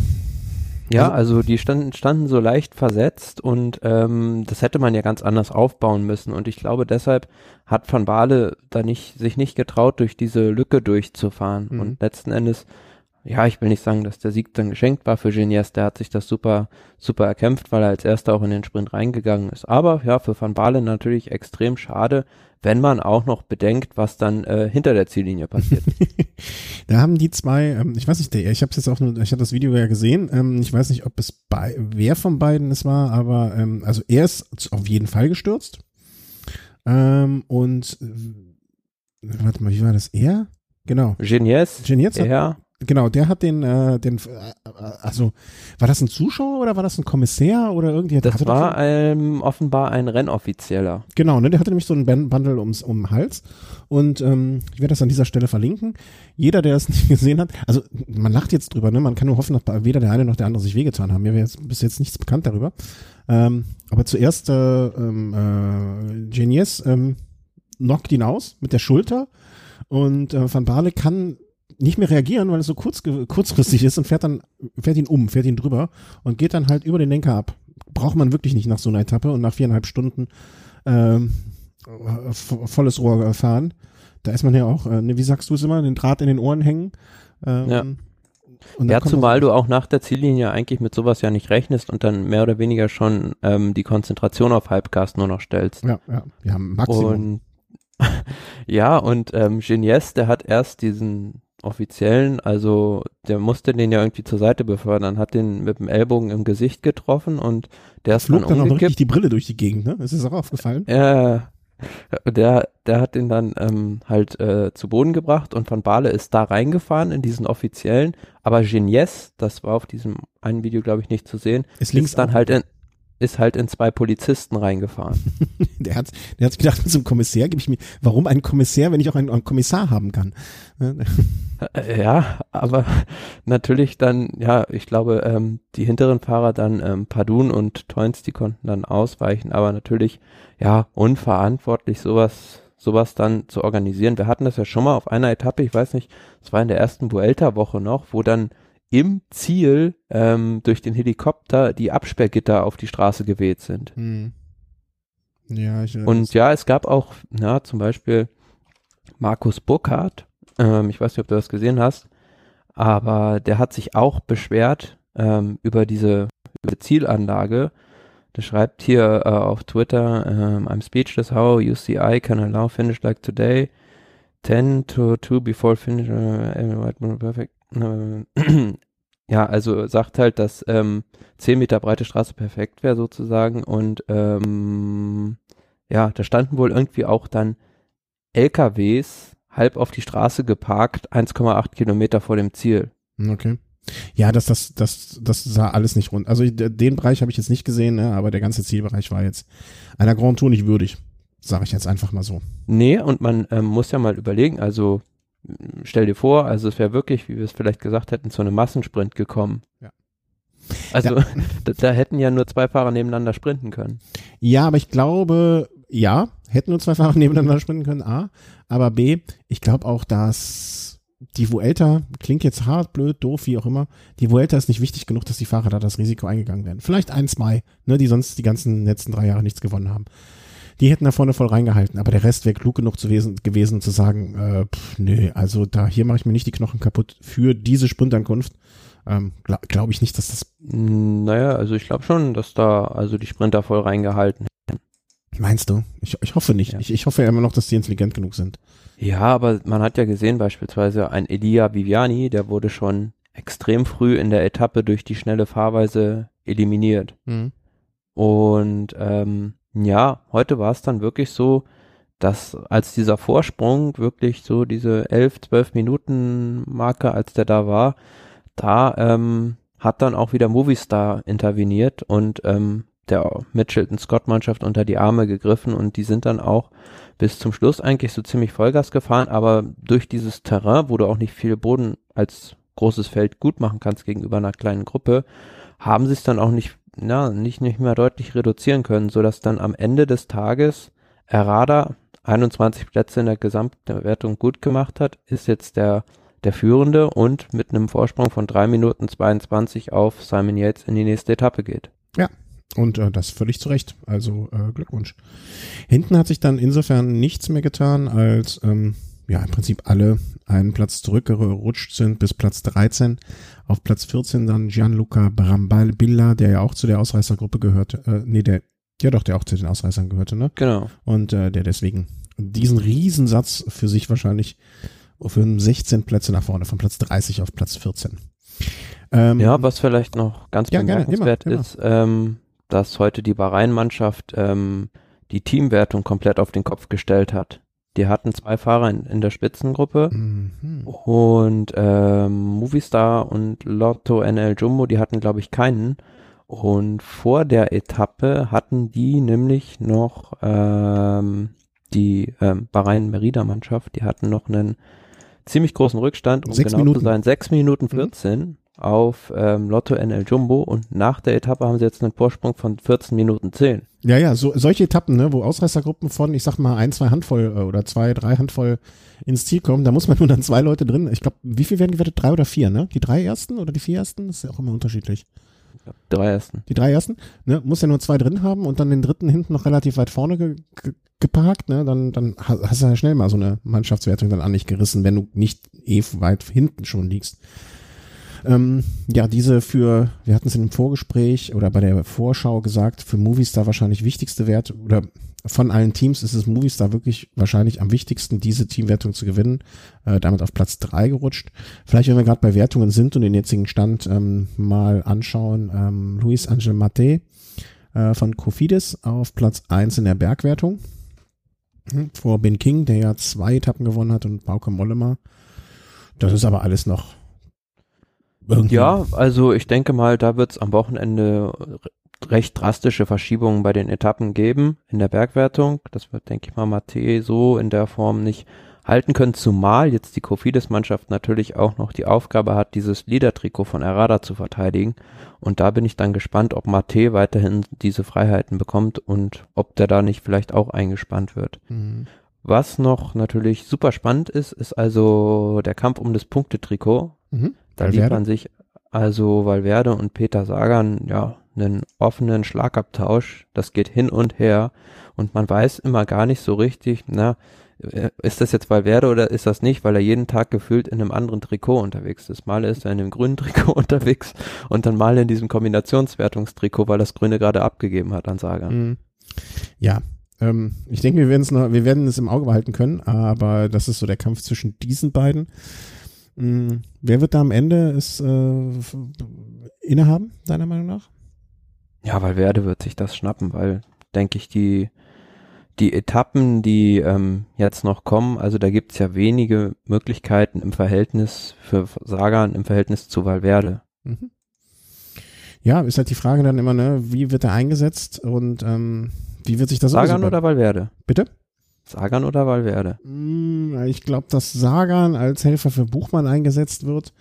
ja, also, also die standen, standen so leicht versetzt und ähm, das hätte man ja ganz anders aufbauen müssen. Und ich glaube, deshalb hat Van Baale da nicht, sich nicht getraut, durch diese Lücke durchzufahren. Mhm. Und letzten Endes, ja, ich will nicht sagen, dass der Sieg dann geschenkt war für Genies, der hat sich das super, super erkämpft, weil er als erster auch in den Sprint reingegangen ist. Aber ja, für Van Baale natürlich extrem schade, wenn man auch noch bedenkt, was dann äh, hinter der Ziellinie passiert. da haben die zwei, ähm, ich weiß nicht, der, ich habe jetzt auch nur, ich habe das Video ja gesehen, ähm, ich weiß nicht, ob es bei, wer von beiden es war, aber ähm, also er ist auf jeden Fall gestürzt. Ähm, und äh, warte mal, wie war das? Er? Genau. Genies. Genies. Er Genau, der hat den, äh, den, äh, also war das ein Zuschauer oder war das ein Kommissär oder irgendwie? Das war ähm, offenbar ein Rennoffizieller. Genau, ne, der hatte nämlich so einen Bundle ums um den Hals und ähm, ich werde das an dieser Stelle verlinken. Jeder, der es nicht gesehen hat, also man lacht jetzt drüber, ne, man kann nur hoffen, dass weder der eine noch der andere sich wehgetan haben. Mir wäre jetzt bis jetzt nichts bekannt darüber. Ähm, aber zuerst äh, ähm, äh, Genies ähm, knockt ihn aus mit der Schulter und äh, Van Baale kann nicht mehr reagieren, weil es so kurz, kurzfristig ist und fährt dann, fährt ihn um, fährt ihn drüber und geht dann halt über den Lenker ab. Braucht man wirklich nicht nach so einer Etappe und nach viereinhalb Stunden ähm, volles Rohr fahren. Da ist man ja auch, äh, ne, wie sagst du es immer, den Draht in den Ohren hängen. Ähm, ja. ja, zumal du auch nach der Ziellinie eigentlich mit sowas ja nicht rechnest und dann mehr oder weniger schon ähm, die Konzentration auf Halbgas nur noch stellst. Ja, ja, wir haben Maximum. Und ja, und ähm, Genies, der hat erst diesen Offiziellen, also der musste den ja irgendwie zur Seite befördern, hat den mit dem Ellbogen im Gesicht getroffen und der ist Flog dann, dann auch richtig die Brille durch die Gegend, ne? Ist das auch aufgefallen? Ja, der, der hat den dann ähm, halt äh, zu Boden gebracht und Van Baale ist da reingefahren in diesen Offiziellen, aber Genies, das war auf diesem einen Video glaube ich nicht zu sehen, ist, links ist dann halt in, ist halt in zwei Polizisten reingefahren. der hat, der hat sich gedacht, zum Kommissär gebe ich mir, warum ein Kommissär, wenn ich auch einen, einen Kommissar haben kann? Äh, ja, aber natürlich dann, ja, ich glaube, ähm, die hinteren Fahrer dann, ähm, Padun und Toins, die konnten dann ausweichen, aber natürlich, ja, unverantwortlich sowas, sowas dann zu organisieren. Wir hatten das ja schon mal auf einer Etappe, ich weiß nicht, es war in der ersten Vuelta-Woche noch, wo dann im Ziel ähm, durch den Helikopter die Absperrgitter auf die Straße geweht sind. Hm. Ja, ich, Und ja, es gab auch, na, zum Beispiel Markus Burkhardt, ähm, ich weiß nicht, ob du das gesehen hast, aber der hat sich auch beschwert ähm, über diese über Zielanlage. Der schreibt hier äh, auf Twitter, ähm, I'm speechless how UCI can allow finish like today. 10 to 2 before finish, uh, perfect. Ja, also sagt halt, dass ähm, 10 Meter breite Straße perfekt wäre sozusagen und ähm, ja, da standen wohl irgendwie auch dann LKWs halb auf die Straße geparkt, 1,8 Kilometer vor dem Ziel. Okay. Ja, das, das, das, das sah alles nicht rund. Also den Bereich habe ich jetzt nicht gesehen, ne, aber der ganze Zielbereich war jetzt einer Grand Tour nicht würdig, sage ich jetzt einfach mal so. Nee, und man ähm, muss ja mal überlegen, also stell dir vor, also es wäre wirklich, wie wir es vielleicht gesagt hätten, zu einem Massensprint gekommen. Ja. Also ja. Da, da, hätten ja nur zwei Fahrer nebeneinander sprinten können. Ja, aber ich glaube, ja, hätten nur zwei Fahrer nebeneinander sprinten können, A. Aber B, ich glaube auch, dass die Vuelta, klingt jetzt hart, blöd, doof, wie auch immer, die Vuelta ist nicht wichtig genug, dass die Fahrer da das Risiko eingegangen werden. Vielleicht ein, zwei, ne, die sonst die ganzen letzten drei Jahre nichts gewonnen haben. Die hätten da vorne voll reingehalten, aber der Rest wäre klug genug zu wesen, gewesen, zu sagen, äh, pff, nö, also da hier mache ich mir nicht die Knochen kaputt für diese Sprintankunft. Ähm, Glaube glaub ich nicht, dass das. Naja, also ich glaube schon, dass da also die Sprinter voll reingehalten hätten. Meinst du? Ich, ich hoffe nicht. Ja. Ich, ich hoffe ja immer noch, dass die intelligent genug sind. Ja, aber man hat ja gesehen, beispielsweise ein Elia Viviani, der wurde schon extrem früh in der Etappe durch die schnelle Fahrweise eliminiert. Mhm. Und ähm, ja, heute war es dann wirklich so, dass als dieser Vorsprung wirklich so diese elf, zwölf Minuten Marke, als der da war, da ähm, hat dann auch wieder Movistar interveniert und ähm, der Mitchelton Scott Mannschaft unter die Arme gegriffen und die sind dann auch bis zum Schluss eigentlich so ziemlich Vollgas gefahren, aber durch dieses Terrain, wo du auch nicht viel Boden als großes Feld gut machen kannst gegenüber einer kleinen Gruppe, haben sie es dann auch nicht, na, nicht, nicht mehr deutlich reduzieren können, so dass dann am Ende des Tages Errada 21 Plätze in der Gesamtwertung gut gemacht hat, ist jetzt der, der Führende und mit einem Vorsprung von drei Minuten 22 auf Simon Yates in die nächste Etappe geht. Ja, und äh, das völlig zu Recht. Also äh, Glückwunsch. Hinten hat sich dann insofern nichts mehr getan, als ähm, ja im Prinzip alle einen Platz zurückgerutscht sind bis Platz 13. Auf Platz 14 dann Gianluca Brambilla, der ja auch zu der Ausreißergruppe gehörte. Äh, nee, der, ja doch, der auch zu den Ausreißern gehörte, ne? Genau. Und äh, der deswegen diesen Riesensatz für sich wahrscheinlich für 16 Plätze nach vorne, von Platz 30 auf Platz 14. Ähm, ja, was vielleicht noch ganz ja, bemerkenswert gerne, immer, ist, ähm, dass heute die Bahrain-Mannschaft ähm, die Teamwertung komplett auf den Kopf gestellt hat. Die hatten zwei Fahrer in, in der Spitzengruppe mhm. und ähm, Movistar und Lotto NL Jumbo, die hatten glaube ich keinen. Und vor der Etappe hatten die nämlich noch ähm, die ähm, Bahrain-Merida-Mannschaft, die hatten noch einen ziemlich großen Rückstand, um sechs genau Minuten. zu sein, sechs Minuten 14. Mhm auf ähm, Lotto NL Jumbo und nach der Etappe haben sie jetzt einen Vorsprung von 14 Minuten 10. Ja, ja, so, solche Etappen, ne, wo Ausreißergruppen von, ich sag mal, ein, zwei Handvoll äh, oder zwei, drei Handvoll ins Ziel kommen, da muss man nur dann zwei Leute drin. Ich glaube, wie viel werden gewertet? Drei oder vier, ne? Die drei ersten oder die vier ersten? Das ist ja auch immer unterschiedlich. drei ersten. Die drei ersten, ne? Muss ja nur zwei drin haben und dann den dritten hinten noch relativ weit vorne ge ge geparkt, ne? Dann, dann hast du ja schnell mal so eine Mannschaftswertung dann an dich gerissen, wenn du nicht eh weit hinten schon liegst. Ähm, ja, diese für, wir hatten es in dem Vorgespräch oder bei der Vorschau gesagt, für Movistar wahrscheinlich wichtigste Wert oder von allen Teams ist es Movistar wirklich wahrscheinlich am wichtigsten, diese Teamwertung zu gewinnen. Äh, damit auf Platz drei gerutscht. Vielleicht, wenn wir gerade bei Wertungen sind und den jetzigen Stand ähm, mal anschauen, ähm, Luis Angel Mate äh, von Cofidis auf Platz eins in der Bergwertung. Hm, vor Ben King, der ja zwei Etappen gewonnen hat und Bauke Mollema. Das ist aber alles noch irgendwie. Ja, also ich denke mal, da wird es am Wochenende recht drastische Verschiebungen bei den Etappen geben in der Bergwertung. Das wird, denke ich mal, Mate so in der Form nicht halten können, zumal jetzt die Kofidis-Mannschaft natürlich auch noch die Aufgabe hat, dieses Leader-Trikot von Errada zu verteidigen. Und da bin ich dann gespannt, ob Mate weiterhin diese Freiheiten bekommt und ob der da nicht vielleicht auch eingespannt wird. Mhm. Was noch natürlich super spannend ist, ist also der Kampf um das Punktetrikot. Mhm. Da liefern man sich also Valverde und Peter Sagan ja einen offenen Schlagabtausch. Das geht hin und her und man weiß immer gar nicht so richtig, na, äh, ist das jetzt Valverde oder ist das nicht, weil er jeden Tag gefühlt in einem anderen Trikot unterwegs ist. Mal ist er in dem grünen Trikot unterwegs und dann mal in diesem Kombinationswertungstrikot, weil das Grüne gerade abgegeben hat an Sagan. Mhm. Ja, ähm, ich denke, wir werden es noch, wir werden es im Auge behalten können, aber das ist so der Kampf zwischen diesen beiden. Mhm. Wer wird da am Ende es äh, innehaben, deiner Meinung nach? Ja, Valverde wird sich das schnappen, weil, denke ich, die, die Etappen, die ähm, jetzt noch kommen, also da gibt's ja wenige Möglichkeiten im Verhältnis für Sagan im Verhältnis zu Valverde. Mhm. Ja, ist halt die Frage dann immer, ne, wie wird er eingesetzt und ähm, wie wird sich das Sagan oder Valverde? Bitte? Sagan oder Valverde? Mm, Ich glaube, dass Sagan als Helfer für Buchmann eingesetzt wird,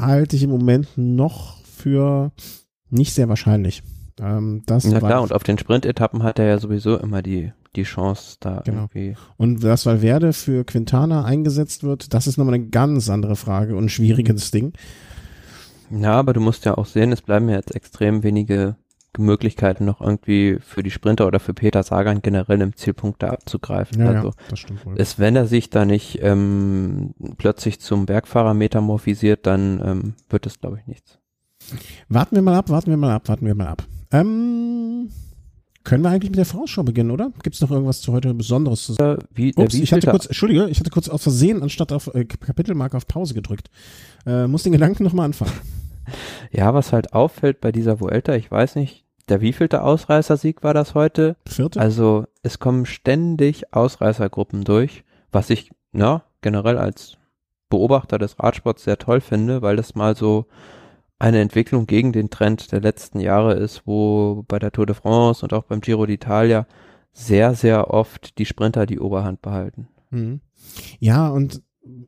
halte ich im Moment noch für nicht sehr wahrscheinlich. Ähm, das war- klar, und auf den Sprintetappen hat er ja sowieso immer die, die Chance, da Genau. irgendwie. Und dass Valverde für Quintana eingesetzt wird, das ist nochmal eine ganz andere Frage und ein schwieriges Ding. Ja, aber du musst ja auch sehen, es bleiben ja jetzt extrem wenige Möglichkeiten noch irgendwie für die Sprinter oder für Peter Sagan generell im Zielpunkt da abzugreifen. Ja, also ja, das stimmt wohl. es, wenn er sich da nicht ähm, plötzlich zum Bergfahrer metamorphisiert, dann ähm, wird es, glaube ich, nichts. Warten wir mal ab, warten wir mal ab, warten wir mal ab. Ähm, können wir eigentlich mit der Vorausschau beginnen, oder? Gibt es noch irgendwas zu heute Besonderes zu sagen? Äh, Wie, der Ups, ich hatte kurz, Entschuldige, ich hatte kurz aus Versehen anstatt auf äh, Kapitelmarke auf Pause gedrückt. Äh, muss den Gedanken nochmal anfangen. ja, was halt auffällt bei dieser Vuelta, ich weiß nicht, der wievielte Ausreißersieg war das heute? Vierte? Also es kommen ständig Ausreißergruppen durch, was ich ja, generell als Beobachter des Radsports sehr toll finde, weil das mal so eine Entwicklung gegen den Trend der letzten Jahre ist, wo bei der Tour de France und auch beim Giro d'Italia sehr, sehr oft die Sprinter die Oberhand behalten. Mhm. Ja, und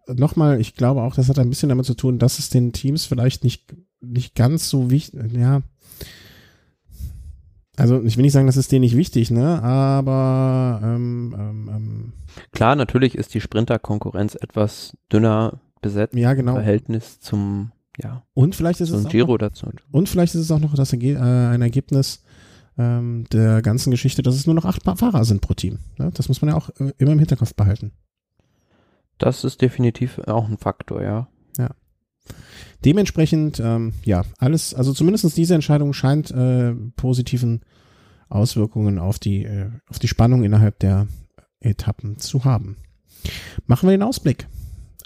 nochmal, ich glaube auch, das hat ein bisschen damit zu tun, dass es den Teams vielleicht nicht, nicht ganz so wichtig, ja. Also ich will nicht sagen, das ist denen nicht wichtig, ne? Aber ähm, ähm, ähm, Klar, natürlich ist die Sprinterkonkurrenz etwas dünner besetzt ja, im genau. Verhältnis zum, ja, Und vielleicht ist es auch Giro dazu. Und vielleicht ist es auch noch das äh, ein Ergebnis ähm, der ganzen Geschichte, dass es nur noch acht Fahrer sind pro Team. Ne? Das muss man ja auch äh, immer im Hinterkopf behalten. Das ist definitiv auch ein Faktor, ja. Dementsprechend, ähm, ja, alles, also zumindest diese Entscheidung scheint äh, positiven Auswirkungen auf die, äh, auf die Spannung innerhalb der Etappen zu haben. Machen wir den Ausblick,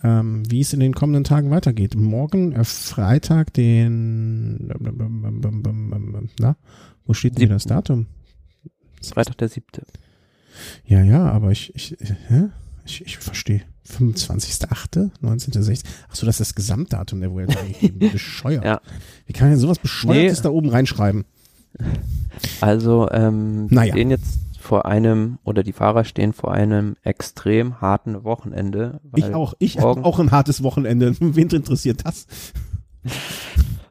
ähm, wie es in den kommenden Tagen weitergeht. Morgen, äh, Freitag, den, na, wo steht denn das Datum? Freitag der siebte. Ja, ja, aber ich, ich, hä? Ich, ich verstehe. 25.8., 19.6. Achso, das ist das Gesamtdatum der Vuelta angegeben. Bescheuert. Ja. Wie kann man denn sowas Bescheuertes Nee. da oben reinschreiben? Also, ähm, Naja. wir stehen jetzt vor einem, oder die Fahrer stehen vor einem extrem harten Wochenende. Ich auch. Ich habe auch ein hartes Wochenende. Wen interessiert das?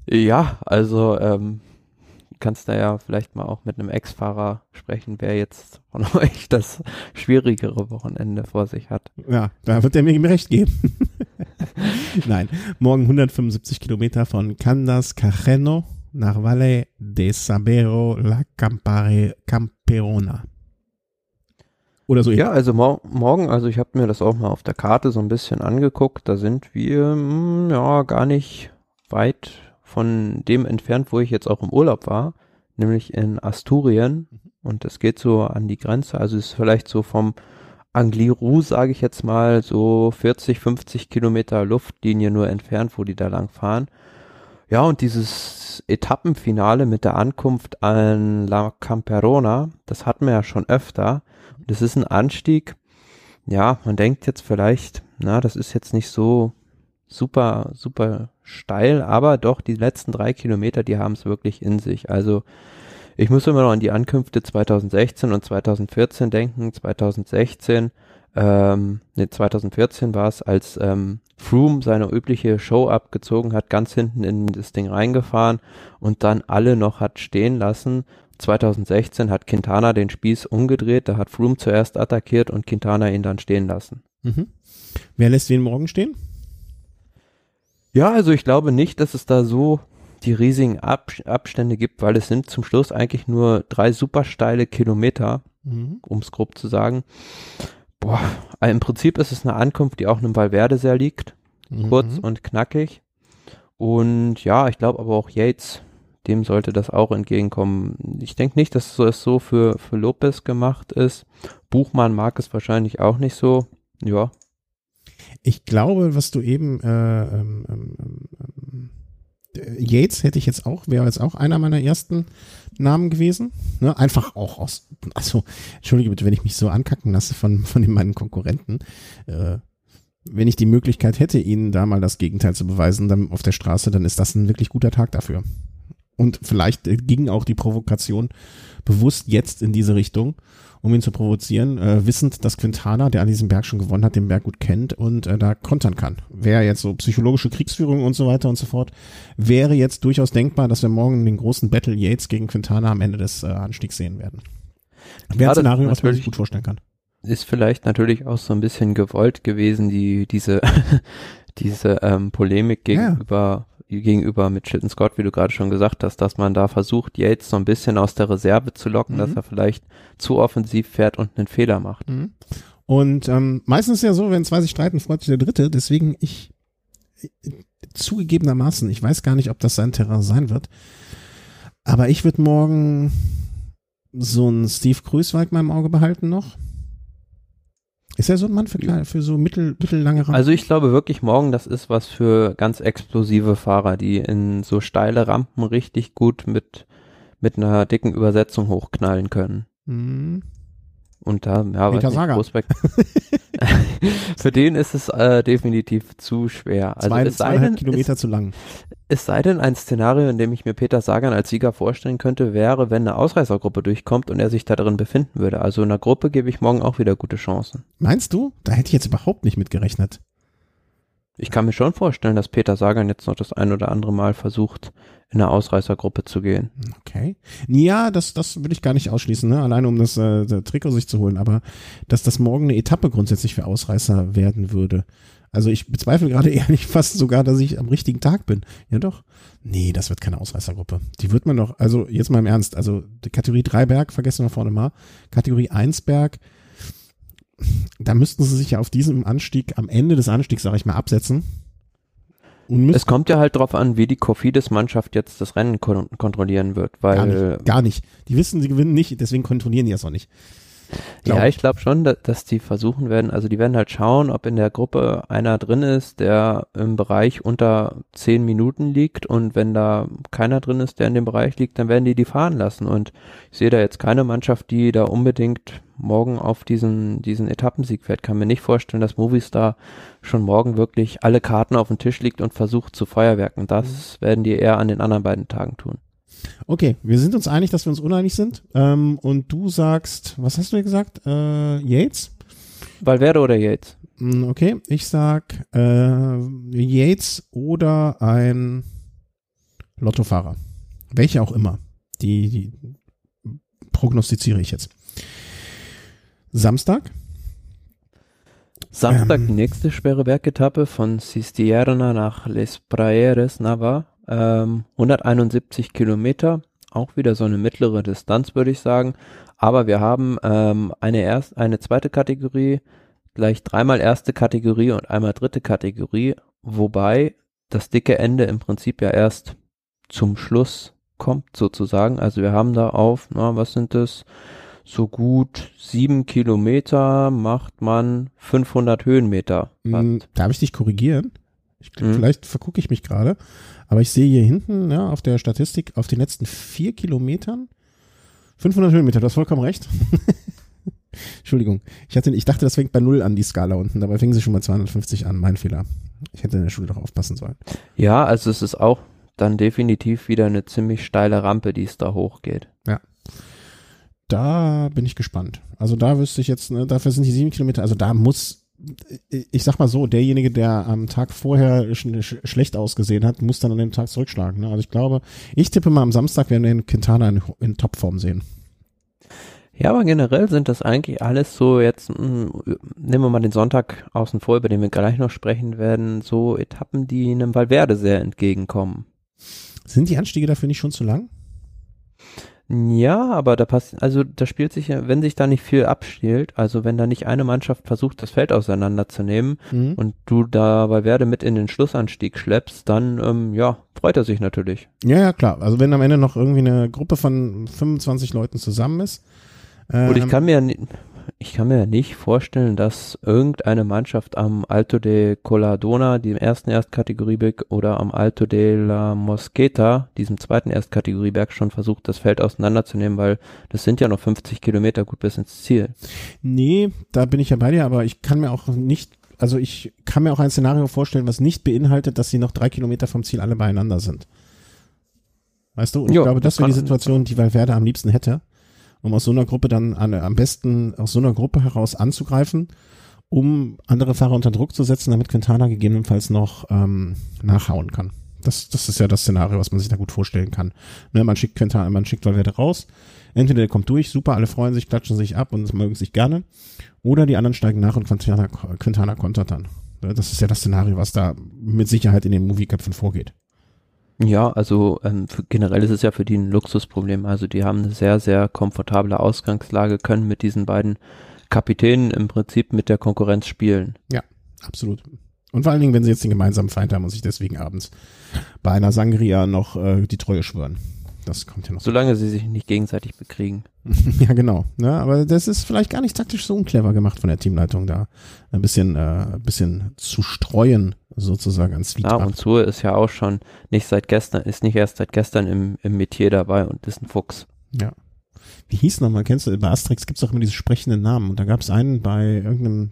Ja, also, ähm, kannst da ja vielleicht mal auch mit einem Ex-Fahrer sprechen, wer jetzt von euch das schwierigere Wochenende vor sich hat. Ja, da wird er mir recht geben. Nein, morgen 175 Kilometer von Candas Cajeno nach Valle de Sabero la Campare, Camperona. Oder so. Ja, also mor morgen, also ich habe mir das auch mal auf der Karte so ein bisschen angeguckt, da sind wir hm, ja gar nicht weit von dem entfernt, wo ich jetzt auch im Urlaub war, nämlich in Asturien und es geht so an die Grenze, also es ist vielleicht so vom Angliru, sage ich jetzt mal, so 40, 50 Kilometer Luftlinie nur entfernt, wo die da lang fahren. Ja, und dieses Etappenfinale mit der Ankunft an La Camperona, das hatten wir ja schon öfter. Das ist ein Anstieg. Ja, man denkt jetzt vielleicht, na, das ist jetzt nicht so super, super steil, aber doch die letzten drei Kilometer, die haben es wirklich in sich. Also ich muss immer noch an die Ankünfte 2016 und 2014 denken. 2016, ähm, nee, 2014 war es, als ähm, Froome seine übliche Show abgezogen hat, ganz hinten in das Ding reingefahren und dann alle noch hat stehen lassen. 2016 hat Quintana den Spieß umgedreht, da hat Froome zuerst attackiert und Quintana ihn dann stehen lassen. Mhm. Wer lässt wen morgen stehen? Ja, also ich glaube nicht, dass es da so die riesigen Ab Abstände gibt, weil es sind zum Schluss eigentlich nur drei super steile Kilometer, Mhm. um es grob zu sagen. Boah, äh, im Prinzip ist es eine Ankunft, die auch einem Valverde sehr liegt, kurz Mhm. und knackig. Und ja, ich glaube aber auch Yates, dem sollte das auch entgegenkommen. Ich denke nicht, dass es so für, für Lopez gemacht ist. Buchmann mag es wahrscheinlich auch nicht so. Ja, Ich glaube, was du eben äh, ähm, ähm, ähm, Yates hätte ich jetzt auch, wäre jetzt auch einer meiner ersten Namen gewesen. Ne? Einfach auch aus, also, entschuldige bitte, wenn ich mich so ankacken lasse von, von meinen Konkurrenten. Äh, wenn ich die Möglichkeit hätte, ihnen da mal das Gegenteil zu beweisen, dann auf der Straße, dann ist das ein wirklich guter Tag dafür. Und vielleicht äh, ging auch die Provokation bewusst jetzt in diese Richtung, um ihn zu provozieren, äh, wissend, dass Quintana, der an diesem Berg schon gewonnen hat, den Berg gut kennt und äh, da kontern kann. Wäre jetzt so psychologische Kriegsführung und so weiter und so fort, wäre jetzt durchaus denkbar, dass wir morgen den großen Battle Yates gegen Quintana am Ende des äh, Anstiegs sehen werden. Wäre ein Szenario, was man sich gut vorstellen kann. Ist vielleicht natürlich auch so ein bisschen gewollt gewesen, die diese diese ähm, Polemik gegenüber gegenüber mit Chilton Scott, wie du gerade schon gesagt hast, dass man da versucht, Yates so ein bisschen aus der Reserve zu locken, mhm. dass er vielleicht zu offensiv fährt und einen Fehler macht. Mhm. Und ähm, meistens ist ja so, wenn zwei sich streiten, freut sich der Dritte. Deswegen ich zugegebenermaßen, ich weiß gar nicht, ob das sein Terrain sein wird, aber ich würde morgen so einen Steve Grüßweig in meinem Auge behalten noch. Ist er so ein Mann für, für so mittel, mittellange Rampen? Also ich glaube wirklich morgen, das ist was für ganz explosive Fahrer, die in so steile Rampen richtig gut mit, mit einer dicken Übersetzung hochknallen können. Mhm. Und da, ja, Peter weiß nicht, Für den ist es äh, definitiv zu schwer. Also Zwei, es sei denn, Kilometer es, zu lang. Es sei denn, ein Szenario, in dem ich mir Peter Sagan als Sieger vorstellen könnte, wäre, wenn eine Ausreißergruppe durchkommt und er sich da drin befinden würde. Also in einer Gruppe gebe ich morgen auch wieder gute Chancen. Meinst du? Da hätte ich jetzt überhaupt nicht mit gerechnet. Ich kann mir schon vorstellen, dass Peter Sagan jetzt noch das ein oder andere Mal versucht, in eine Ausreißergruppe zu gehen. Okay. Ja, das, das will ich gar nicht ausschließen, ne? alleine um das äh, Trikot sich zu holen, aber dass das morgen eine Etappe grundsätzlich für Ausreißer werden würde. Also ich bezweifle gerade ehrlich fast sogar, dass ich am richtigen Tag bin. Ja doch. Nee, das wird keine Ausreißergruppe. Die wird man doch, also jetzt mal im Ernst, also Kategorie 3 Berg, vergessen wir vorne mal, Kategorie 1 Berg, da müssten sie sich ja auf diesem Anstieg, am Ende des Anstiegs, sage ich mal, absetzen. Es kommt ja halt drauf an, wie die Cofidis-Mannschaft jetzt das Rennen kon kontrollieren wird, weil. Gar nicht, gar nicht. Die wissen, sie gewinnen nicht, deswegen kontrollieren die das auch nicht. Glaub. Ja, ich glaube schon, dass, die versuchen werden, also die werden halt schauen, ob in der Gruppe einer drin ist, der im Bereich unter zehn Minuten liegt und wenn da keiner drin ist, der in dem Bereich liegt, dann werden die die fahren lassen und ich sehe da jetzt keine Mannschaft, die da unbedingt morgen auf diesen, diesen Etappensieg fährt. Kann mir nicht vorstellen, dass Movistar schon morgen wirklich alle Karten auf den Tisch liegt und versucht zu Feuerwerken. Das mhm. werden die eher an den anderen beiden Tagen tun. Okay, wir sind uns einig, dass wir uns uneinig sind. Ähm, und du sagst, was hast du gesagt? Äh, Yates? Valverde oder Yates? Hm, okay, ich sag äh, Yates oder ein Lottofahrer. Welche auch immer. Die, die prognostiziere ich jetzt. Samstag? Samstag ähm, nächste schwere Bergetappe von Cistierna nach Les Praeres Nava. Ähm, 171 Kilometer, auch wieder so eine mittlere Distanz, würde ich sagen. Aber wir haben ähm, eine, erst, eine zweite Kategorie, gleich dreimal erste Kategorie und einmal dritte Kategorie, wobei das dicke Ende im Prinzip ja erst zum Schluss kommt, sozusagen. Also wir haben da auf, na, was sind das? So gut sieben Kilometer macht man 500 Höhenmeter. Hm, darf ich dich korrigieren? Ich, hm. Vielleicht vergucke ich mich gerade. Aber ich sehe hier hinten ja, auf der Statistik auf den letzten vier Kilometern 500 Höhenmeter, du hast vollkommen recht. Entschuldigung. Ich, hatte, ich dachte, das fängt bei Null an, die Skala unten. Dabei fingen sie schon bei 250 an. Mein Fehler. Ich hätte in der Schule doch aufpassen sollen. Ja, also es ist auch dann definitiv wieder eine ziemlich steile Rampe, die es da hochgeht. Ja. Da bin ich gespannt. Also da wüsste ich jetzt, ne, dafür sind die sieben Kilometer, also da muss ich sag mal so, derjenige, der am Tag vorher sch sch schlecht ausgesehen hat, muss dann an dem Tag zurückschlagen. Ne? Also ich glaube, ich tippe mal am Samstag werden wir den Quintana in, in Topform sehen. Ja, aber generell sind das eigentlich alles so jetzt, mh, hm, nehmen wir mal den Sonntag außen vor, über den wir gleich noch sprechen werden, so Etappen, die einem Valverde sehr entgegenkommen. Sind die Anstiege dafür nicht schon zu lang? Ja, aber da passt, also da spielt sich ja, wenn sich da nicht viel abspielt, also wenn da nicht eine Mannschaft versucht, das Feld auseinanderzunehmen mhm. und du da bei Werde mit in den Schlussanstieg schleppst, dann ähm, ja, freut er sich natürlich. Ja, ja, klar. Also wenn am Ende noch irgendwie eine Gruppe von 25 Leuten zusammen ist. Ähm, und ich kann mir, ich kann mir nicht vorstellen, dass irgendeine Mannschaft am Alto de Coladona, dem ersten Erstkategorieberg, oder am Alto de la Mosqueta, diesem zweiten Erstkategorieberg, schon versucht, das Feld auseinanderzunehmen, weil das sind ja noch 50 Kilometer gut bis ins Ziel. Nee, da bin ich ja bei dir, aber ich kann mir auch nicht, also ich kann mir auch ein Szenario vorstellen, was nicht beinhaltet, dass sie noch drei Kilometer vom Ziel alle beieinander sind. Weißt du? Und ich Jo, glaube, das das wäre die Situation, die Valverde am liebsten hätte, um aus so einer Gruppe dann an, am besten aus so einer Gruppe heraus anzugreifen, um andere Fahrer unter Druck zu setzen, damit Quintana gegebenenfalls noch ähm, nachhauen kann. Das, das ist ja das Szenario, was man sich da gut vorstellen kann. Ne, man schickt Quintana, man schickt Valverde raus. Entweder der kommt durch, super, alle freuen sich, klatschen sich ab und mögen sich gerne. Oder die anderen steigen nach und Quintana, Quintana kontert dann. Ne, Das ist ja das Szenario, was da mit Sicherheit in den Movieköpfen vorgeht. Ja, also ähm, generell ist es ja für die ein Luxusproblem. Also die haben eine sehr, sehr komfortable Ausgangslage, können mit diesen beiden Kapitänen im Prinzip mit der Konkurrenz spielen. Absolut. Und vor allen Dingen, wenn sie jetzt den gemeinsamen Feind haben und sich deswegen abends bei einer Sangria noch äh, die Treue schwören. Das kommt ja noch. Solange sie sich nicht gegenseitig bekriegen. ja, genau. Ne, aber das ist vielleicht gar nicht taktisch so unclever gemacht von der Teamleitung da. Ein bisschen, äh, ein bisschen zu streuen, sozusagen an Ja, Zwietracht. und Sue ist ja auch schon nicht seit gestern, ist nicht erst seit gestern im, im Metier dabei und ist ein Fuchs. Ja. Wie hieß nochmal, kennst du, bei Asterix gibt's doch immer diese sprechenden Namen. Und da gab's einen bei irgendeinem,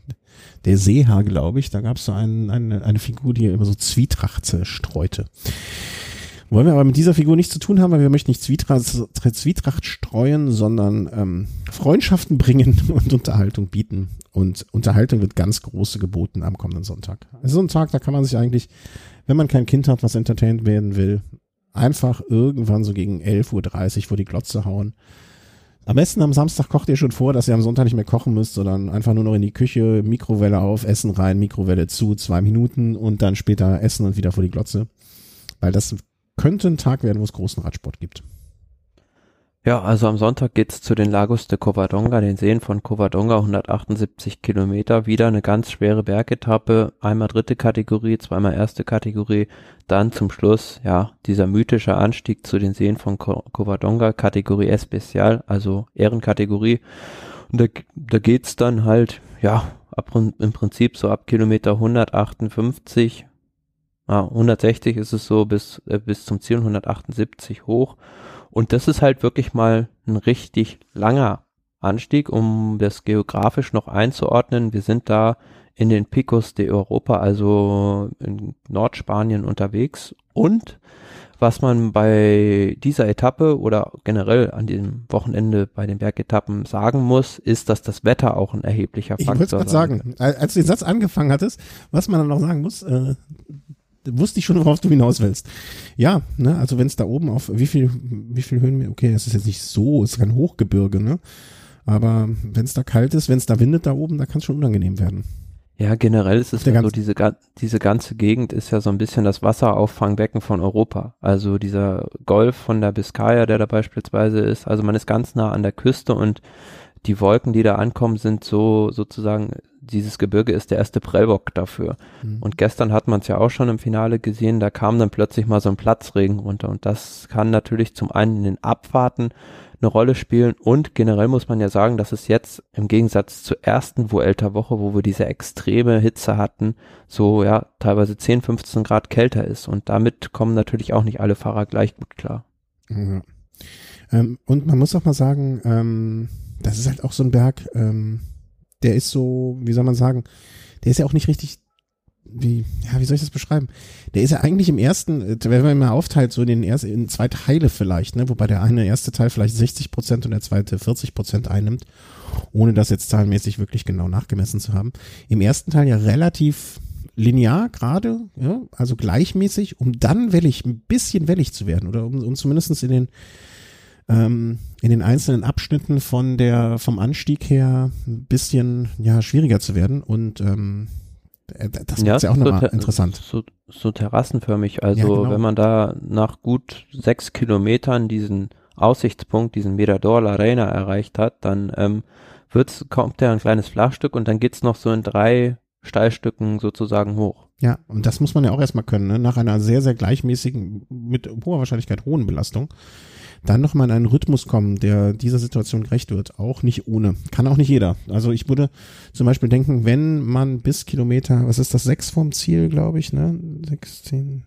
der Seehaar, glaube ich, da gab's so einen, eine, eine Figur, die immer so Zwietracht äh, streute. Wollen wir aber mit dieser Figur nichts zu tun haben, weil wir möchten nicht Zwietracht, Zwietracht streuen, sondern ähm, Freundschaften bringen und Unterhaltung bieten. Und Unterhaltung wird ganz große geboten am kommenden Sonntag. Es ist so ein Tag, da kann man sich eigentlich, wenn man kein Kind hat, was entertained werden will, einfach irgendwann so gegen 11.30 Uhr vor die Glotze hauen. Am besten am Samstag kocht ihr schon vor, dass ihr am Sonntag nicht mehr kochen müsst, sondern einfach nur noch in die Küche, Mikrowelle auf, Essen rein, Mikrowelle zu, zwei Minuten und dann später essen und wieder vor die Glotze. Weil das könnte ein Tag werden, wo es großen Radsport gibt. Ja, also am Sonntag geht's zu den Lagos de Covadonga, den Seen von Covadonga, 178 Kilometer, wieder eine ganz schwere Bergetappe, einmal dritte Kategorie, zweimal erste Kategorie, dann zum Schluss, ja, dieser mythische Anstieg zu den Seen von Co Covadonga, Kategorie Especial, also Ehrenkategorie. Und da, da geht's dann halt, ja, ab, im Prinzip so ab Kilometer 158, ah, 160 ist es so bis, äh, bis zum Ziel, 178 hoch. Und das ist halt wirklich mal ein richtig langer Anstieg, um das geografisch noch einzuordnen. Wir sind da in den Picos de Europa, also in Nordspanien unterwegs. Und was man bei dieser Etappe oder generell an dem Wochenende bei den Bergetappen sagen muss, ist, dass das Wetter auch ein erheblicher Ich Faktor wollte gerade sagen, als du den Satz angefangen hattest, was man dann noch sagen muss, äh, wusste ich schon, worauf du hinaus willst. Ja, ne, also wenn es da oben auf wie viel, wie viel Höhen, okay, es ist jetzt nicht so, es ist kein Hochgebirge, ne? Aber wenn es da kalt ist, wenn es da windet da oben, da kann es schon unangenehm werden. Ja, generell ist es ja so, diese, diese ganze Gegend ist ja so ein bisschen das Wasserauffangbecken von Europa. Also dieser Golf von der Biskaya, der da beispielsweise ist, also man ist ganz nah an der Küste und die Wolken, die da ankommen, sind so sozusagen, dieses Gebirge ist der erste Prellbock dafür. Mhm. Und gestern hat man es ja auch schon im Finale gesehen, da kam dann plötzlich mal so ein Platzregen runter und das kann natürlich zum einen in den Abfahrten eine Rolle spielen und generell muss man ja sagen, dass es jetzt im Gegensatz zur ersten Vuelta-Woche, wo wir diese extreme Hitze hatten, so ja teilweise 10, 15 Grad kälter ist und damit kommen natürlich auch nicht alle Fahrer gleich gut klar. Ja. Ähm, und man muss auch mal sagen, ähm, das ist halt auch so ein Berg, ähm, der ist so, wie soll man sagen, der ist ja auch nicht richtig, wie, ja, wie soll ich das beschreiben? Der ist ja eigentlich im ersten, äh, wenn man mal aufteilt, so in den ersten, in zwei Teile vielleicht, ne, wobei der eine erste Teil vielleicht 60 Prozent und der zweite 40 Prozent einnimmt, ohne das jetzt zahlenmäßig wirklich genau nachgemessen zu haben. Im ersten Teil ja relativ linear gerade, ja, also gleichmäßig, um dann wellig, ein bisschen wellig zu werden oder um, um zumindestens in den ähm, in den einzelnen Abschnitten von der vom Anstieg her ein bisschen ja schwieriger zu werden und ähm, äh, das macht ja auch so nochmal ter- interessant. So, so terrassenförmig. Also Ja, genau. wenn man da nach gut sechs Kilometern diesen Aussichtspunkt, diesen Mirador La Reina erreicht hat, dann ähm, wird's, kommt der ein kleines Flachstück und dann geht's noch so in drei Steilstücken sozusagen hoch. Ja, und das muss man ja auch erstmal können, ne? nach einer sehr, sehr gleichmäßigen, mit hoher Wahrscheinlichkeit hohen Belastung. Dann nochmal in einen Rhythmus kommen, der dieser Situation gerecht wird. Auch nicht ohne. Kann auch nicht jeder. Also ich würde zum Beispiel denken, wenn man bis Kilometer, was ist das, sechs vom Ziel, glaube ich, ne? Sechs, zehn,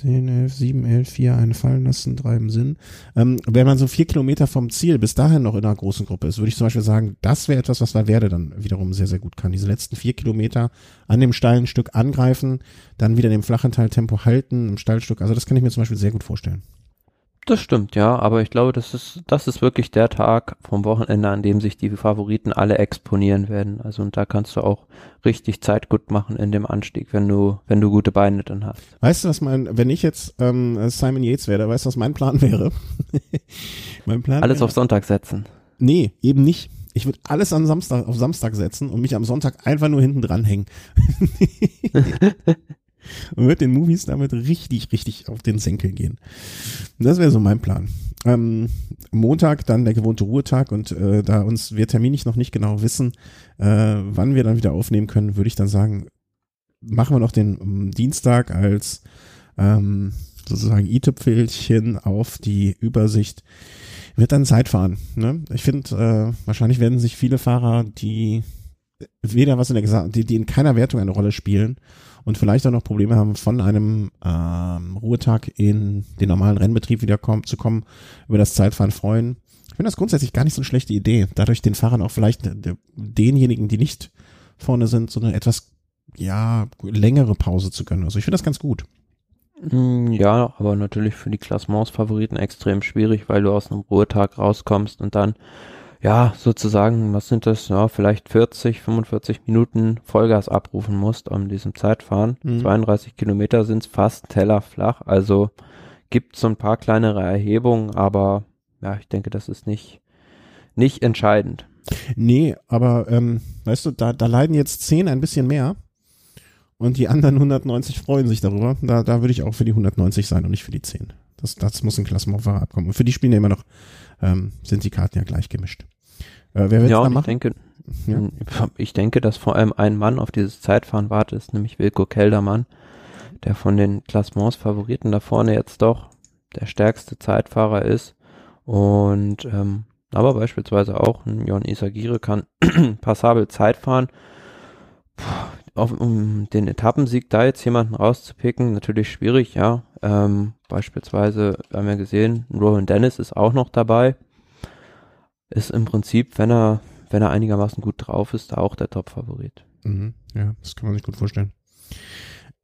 10, 11, 7, 11, 4 einen fallen lassen, drei im Sinn. Ähm, wenn man so vier Kilometer vom Ziel bis dahin noch in einer großen Gruppe ist, würde ich zum Beispiel sagen, das wäre etwas, was Valverde dann wiederum sehr, sehr gut kann. Diese letzten vier Kilometer an dem steilen Stück angreifen, dann wieder in dem flachen Teil Tempo halten, im Steilstück. Also das kann ich mir zum Beispiel sehr gut vorstellen. Das stimmt, ja, aber ich glaube, das ist, das ist wirklich der Tag vom Wochenende, an dem sich die Favoriten alle exponieren werden. Also und da kannst du auch richtig Zeit gut machen in dem Anstieg, wenn du, wenn du gute Beine dann hast. Weißt du, was mein, wenn ich jetzt ähm, Simon Yates wäre, weißt du, was mein Plan wäre? mein Plan Alles wäre, auf Sonntag setzen. Nee, eben nicht. Ich würde alles am Samstag auf Samstag setzen und mich am Sonntag einfach nur hinten dran hängen. und wird den Movies damit richtig, richtig auf den Senkel gehen. Das wäre so mein Plan. Ähm, Montag dann der gewohnte Ruhetag und äh, da uns wir terminlich noch nicht genau wissen, äh, wann wir dann wieder aufnehmen können, würde ich dann sagen, machen wir noch den um, ähm, Dienstag als ähm, sozusagen i-Tüpfelchen auf die Übersicht. Wird dann Zeit fahren. Ne? Ich finde, äh, wahrscheinlich werden sich viele Fahrer, die weder was in der die, die in keiner Wertung eine Rolle spielen und vielleicht auch noch Probleme haben, von einem ähm, Ruhetag in den normalen Rennbetrieb wieder kommen, zu kommen, über das Zeitfahren freuen. Ich finde das grundsätzlich gar nicht so eine schlechte Idee, dadurch den Fahrern auch vielleicht denjenigen, die nicht vorne sind, so eine etwas ja längere Pause zu gönnen. Also ich finde das ganz gut. Mm, ja, aber natürlich für die Klassements-Favoriten extrem schwierig, weil du aus einem Ruhetag rauskommst und dann ja, sozusagen, was sind das, ja, vielleicht 40, 45 Minuten Vollgas abrufen musst um diesem Zeitfahren. Mhm. 32 Kilometer sind fast tellerflach, also gibt so ein paar kleinere Erhebungen, aber ja, ich denke, das ist nicht, nicht entscheidend. Nee, aber ähm, weißt du, da, da leiden jetzt 10 ein bisschen mehr und die anderen 190 freuen sich darüber. Da, da würde ich auch für die 190 sein und nicht für die 10. Das, das muss ein Klassenmoffer abkommen. Und für die spielen ja immer noch, ähm, sind die Karten ja gleich gemischt. Äh, wer wird ja, da machen? Ich denke, ja? ich denke, dass vor allem ein Mann auf dieses Zeitfahren wartet, nämlich Wilko Keldermann, der von den Klassements Favoriten da vorne jetzt doch der stärkste Zeitfahrer ist. Und ähm, aber beispielsweise auch ein Jon Isagire kann passabel Zeit fahren. Puh, auf, um den Etappensieg da jetzt jemanden rauszupicken, natürlich schwierig, ja. Ähm, beispielsweise haben wir gesehen, Rowan Dennis ist auch noch dabei. Ist im Prinzip, wenn er, wenn er einigermaßen gut drauf ist, auch der Top-Favorit. Mhm, ja, das kann man sich gut vorstellen.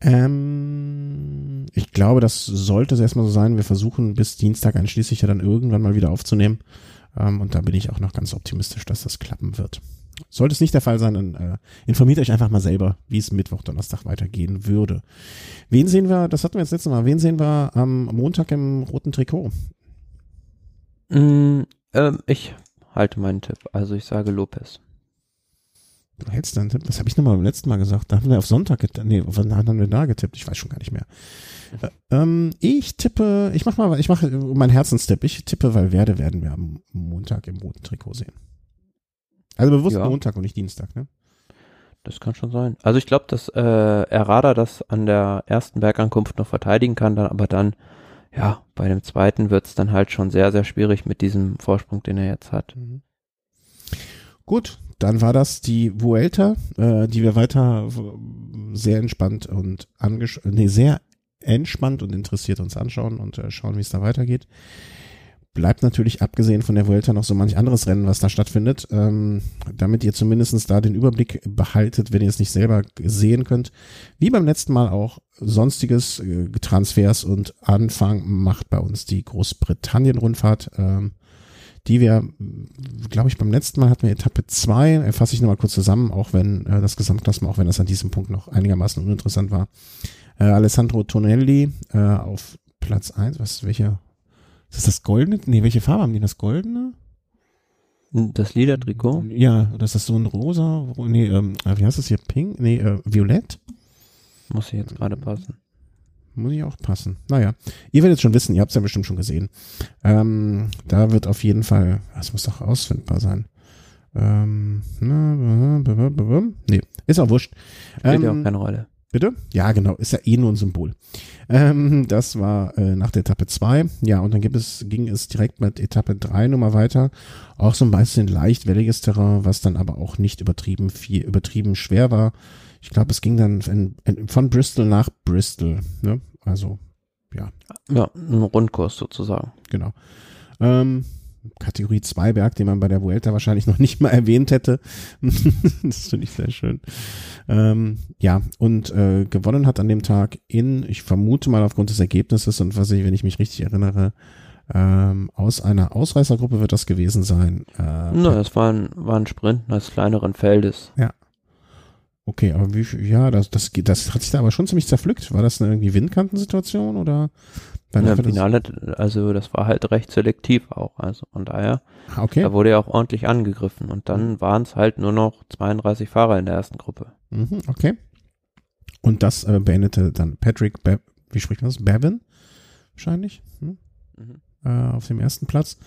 Ähm, ich glaube, das sollte es erstmal so sein. Wir versuchen bis Dienstag einschließlich ja dann irgendwann mal wieder aufzunehmen. Ähm, und da bin ich auch noch ganz optimistisch, dass das klappen wird. Sollte es nicht der Fall sein, dann äh, informiert euch einfach mal selber, wie es Mittwoch, Donnerstag weitergehen würde. Wen sehen wir, das hatten wir jetzt letztes Mal, wen sehen wir am Montag im roten Trikot? Mm, ähm, ich halte meinen Tipp. Also ich sage Lopez. Du hältst deinen Tipp? Was habe ich nochmal beim letzten Mal gesagt? Da haben wir auf Sonntag getippt. Nee, wann haben wir da getippt? Ich weiß schon gar nicht mehr. Äh, ähm, ich tippe, ich mach mal, ich mache meinen Herzenstipp. Ich tippe, weil Werde werden wir am Montag im roten Trikot sehen. Also bewusst ja. Montag und nicht Dienstag, ne? Das kann schon sein. Also ich glaube, dass äh, Errada das an der ersten Bergankunft noch verteidigen kann, dann aber dann, ja, bei dem zweiten wird's dann halt schon sehr, sehr schwierig mit diesem Vorsprung, den er jetzt hat. Mhm. Gut, dann war das die Vuelta, äh, die wir weiter sehr entspannt und angesch nee, sehr entspannt und interessiert uns anschauen und äh, schauen, wie es da weitergeht bleibt natürlich abgesehen von der Vuelta noch so manch anderes Rennen, was da stattfindet, ähm, damit ihr zumindestens da den Überblick behaltet, wenn ihr es nicht selber sehen könnt. Wie beim letzten Mal auch sonstiges äh, Transfers und Anfang macht bei uns die Großbritannien-Rundfahrt, ähm, die wir, glaube ich, beim letzten Mal hatten wir Etappe zwei. fasse ich nochmal kurz zusammen, auch wenn äh, das Gesamtklassement, auch wenn das an diesem Punkt noch einigermaßen uninteressant war. Äh, Alessandro Tonelli äh, auf Platz eins. was, welche ist das das Goldene? Nee, welche Farbe haben die? Das Goldene? Das Ledertrikot? Ja, das ist so ein rosa, nee, ähm, wie heißt das hier? Pink? Nee, äh, Violett? Muss hier jetzt gerade passen. Muss ich auch passen. Naja, ihr werdet schon wissen, ihr habt es ja bestimmt schon gesehen. Ähm, da wird auf jeden Fall, das muss doch ausfindbar sein. Ähm, nee, ist auch wurscht. Spielt ähm, ja auch keine Rolle. Bitte? Ja, genau, ist ja eh nur ein Symbol. Ähm, das war äh, nach der Etappe 2. Ja, und dann gibt es, ging es direkt mit Etappe 3 nochmal weiter. Auch so ein bisschen leicht welliges Terrain, was dann aber auch nicht übertrieben viel, übertrieben schwer war. Ich glaube, es ging dann in, in, von Bristol nach Bristol. Ne? Also, ja. Ja, ein Rundkurs sozusagen. Genau. Ähm, Kategorie 2 Berg, den man bei der Vuelta wahrscheinlich noch nicht mal erwähnt hätte. das finde ich sehr schön. Ähm, ja, und äh, gewonnen hat an dem Tag in, ich vermute mal aufgrund des Ergebnisses und was ich, wenn ich mich richtig erinnere, ähm, aus einer Ausreißergruppe wird das gewesen sein. Äh, Na, es war ein, war ein Sprint eines kleineren Feldes. Ja. Okay, aber wie ja, das, das, das hat sich da aber schon ziemlich zerpflückt. War das eine irgendwie Windkantensituation oder? Ja, im Finale, also das war halt recht selektiv auch, also von daher, ah, okay. da wurde ja auch ordentlich angegriffen und dann mhm. waren es halt nur noch 32 Fahrer in der ersten Gruppe. Mhm, okay. Und das äh, beendete dann Patrick, Be wie spricht man das? Bevin? Wahrscheinlich. Hm? Mhm äh, auf dem ersten Platz.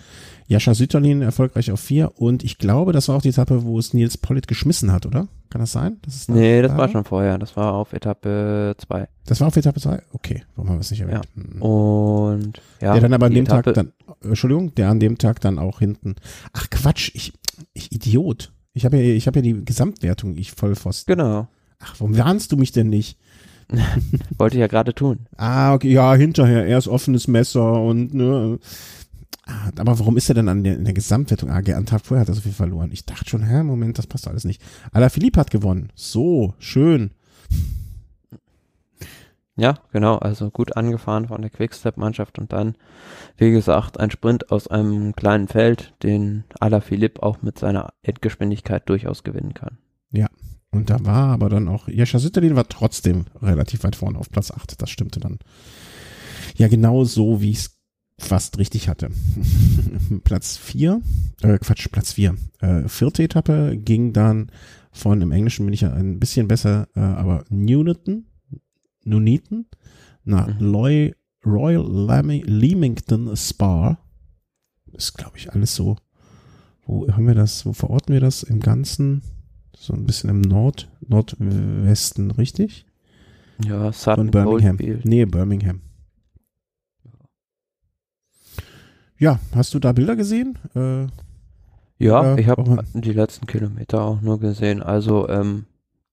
Jascha Sütterlin erfolgreich auf vier und ich glaube, das war auch die Etappe, wo es Nils Pollitt geschmissen hat, oder? Kann das sein? Das ist nee, das war schon vorher. Das war auf Etappe zwei. Das war auf Etappe zwei? Okay, warum haben wir es nicht erwähnt? Ja. Hm. Und ja. Der dann aber an dem Etappe Tag dann, Entschuldigung, der an dem Tag dann auch hinten. Ach Quatsch, ich, ich Idiot. Ich habe ja, ich habe ja die Gesamtwertung, ich Vollpfosten. Genau. Ach, warum warnst du mich denn nicht? Wollte ich ja gerade tun. Ah, okay, ja, hinterher, erst offenes Messer und, ne. Ah, aber warum ist er denn an der, in der Gesamtwertung? Ah, am Tag vorher hat er so viel verloren. Ich dachte schon, hä, Moment, das passt alles nicht. Ala Philipp hat gewonnen. So, schön. Ja, genau, also gut angefahren von der Quickstep-Mannschaft und dann, wie gesagt, ein Sprint aus einem kleinen Feld, den Ala Philipp auch mit seiner Endgeschwindigkeit durchaus gewinnen kann. Ja, und da war aber dann auch, Jescha Sütterlin war trotzdem relativ weit vorne auf Platz 8. Das stimmte dann. Ja, genau so, wie ich es fast richtig hatte. Platz 4, äh, Quatsch, Platz 4. Äh, vierte Etappe ging dann von, im Englischen bin ich ja ein bisschen besser, äh, aber Nuneaton, Nuneaton, nach mhm. Loy, Royal Leamington Spa. Ist, glaube ich, alles so. Wo haben wir das, wo verorten wir das im Ganzen? so ein bisschen im Nord, Nordwesten, richtig? Ja, Sutton Von Birmingham. Nee, Birmingham. Ja, hast du da Bilder gesehen? Äh, ja, ich habe die letzten Kilometer auch nur gesehen. Also ähm,